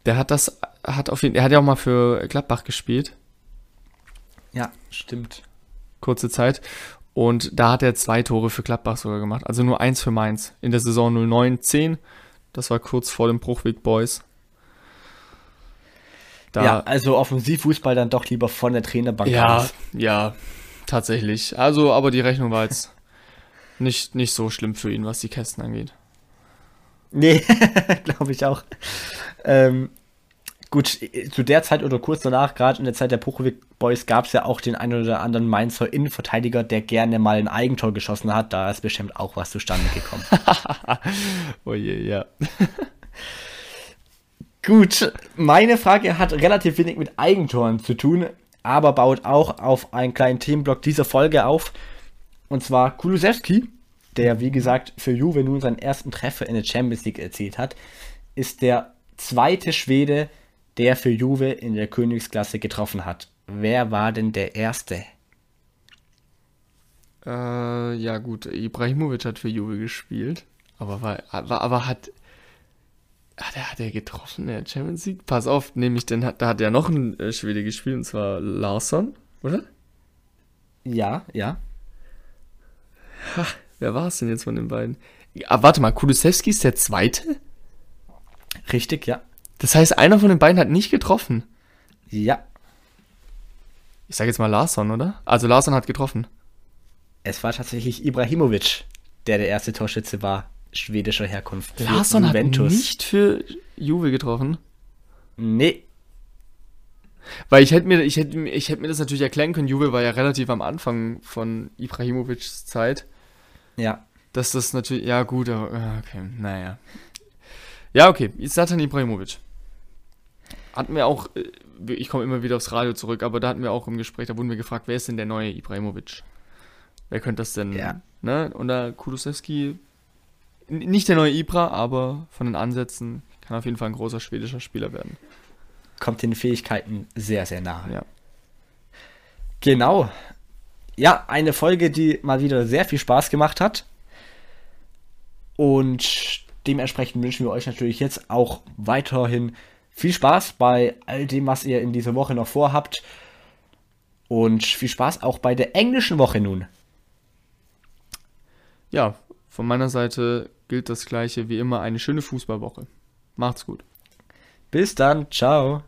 der hat das, hat auf jeden, er hat ja auch mal für Gladbach gespielt, Ja, stimmt. kurze Zeit. Und da hat er zwei Tore für Gladbach sogar gemacht. Also nur eins für Mainz. In der Saison 09-10. Das war kurz vor den Bruchweg Boys. Da, ja, also Offensivfußball dann doch lieber von der Trainerbank Ja, aus. ja, tatsächlich. Also, aber die Rechnung war jetzt nicht, nicht so schlimm für ihn, was die Kästen angeht. Nee, glaube ich auch. Ähm, gut, zu der Zeit oder kurz danach, gerade in der Zeit der Puchowik Boys, gab es ja auch den einen oder anderen Mainzer Innenverteidiger, der gerne mal ein Eigentor geschossen hat. Da ist bestimmt auch was zustande gekommen. Oh je, ja. Gut, meine Frage hat relativ wenig mit Eigentoren zu tun, aber baut auch auf einen kleinen Themenblock dieser Folge auf. Und zwar Kulusewski, der wie gesagt für Juve nun seinen ersten Treffer in der Champions League erzielt hat, ist der zweite Schwede, der für Juve in der Königsklasse getroffen hat. Wer war denn der erste? Äh, ja gut, Ibrahimovic hat für Juve gespielt, aber war, aber, aber hat hat er, hat er getroffen der Champions League? Pass auf, nämlich denn hat, da hat ja noch ein äh, Schwede gespielt und zwar Larsson, oder? Ja, ja. Wer war es denn jetzt von den beiden? Ah, warte mal, Kulusewski ist der zweite? Richtig, ja. Das heißt, einer von den beiden hat nicht getroffen. Ja. Ich sage jetzt mal Larsson, oder? Also Larsson hat getroffen. Es war tatsächlich Ibrahimovic, der der erste Torschütze war, schwedischer Herkunft. Larsson hat nicht für Juve getroffen. Nee, Weil ich hätte mir, ich hätte, ich hätte mir das natürlich erklären können. Juve war ja relativ am Anfang von Ibrahimovics Zeit. ja. Dass das natürlich, ja gut, aber, ja, okay, naja. Ja, okay, Zlatan Ibrahimovic. Hatten wir auch, äh, ich komme immer wieder aufs Radio zurück, aber da hatten wir auch im Gespräch, da wurden wir gefragt, wer ist denn der neue Ibrahimovic? Wer könnte das denn, Ja. ne? Und da Kulusewski, nicht der neue Ibra, aber von den Ansätzen kann auf jeden Fall ein großer schwedischer Spieler werden. kommt den Fähigkeiten sehr, sehr nahe. Ja. Genau. Ja, eine Folge, die mal wieder sehr viel Spaß gemacht hat. Und dementsprechend wünschen wir euch natürlich jetzt auch weiterhin viel Spaß bei all dem, was ihr in dieser Woche noch vorhabt. Und viel Spaß auch bei der englischen Woche nun. Ja, von meiner Seite gilt das gleiche wie immer, eine schöne Fußballwoche. Macht's gut. Bis dann, ciao.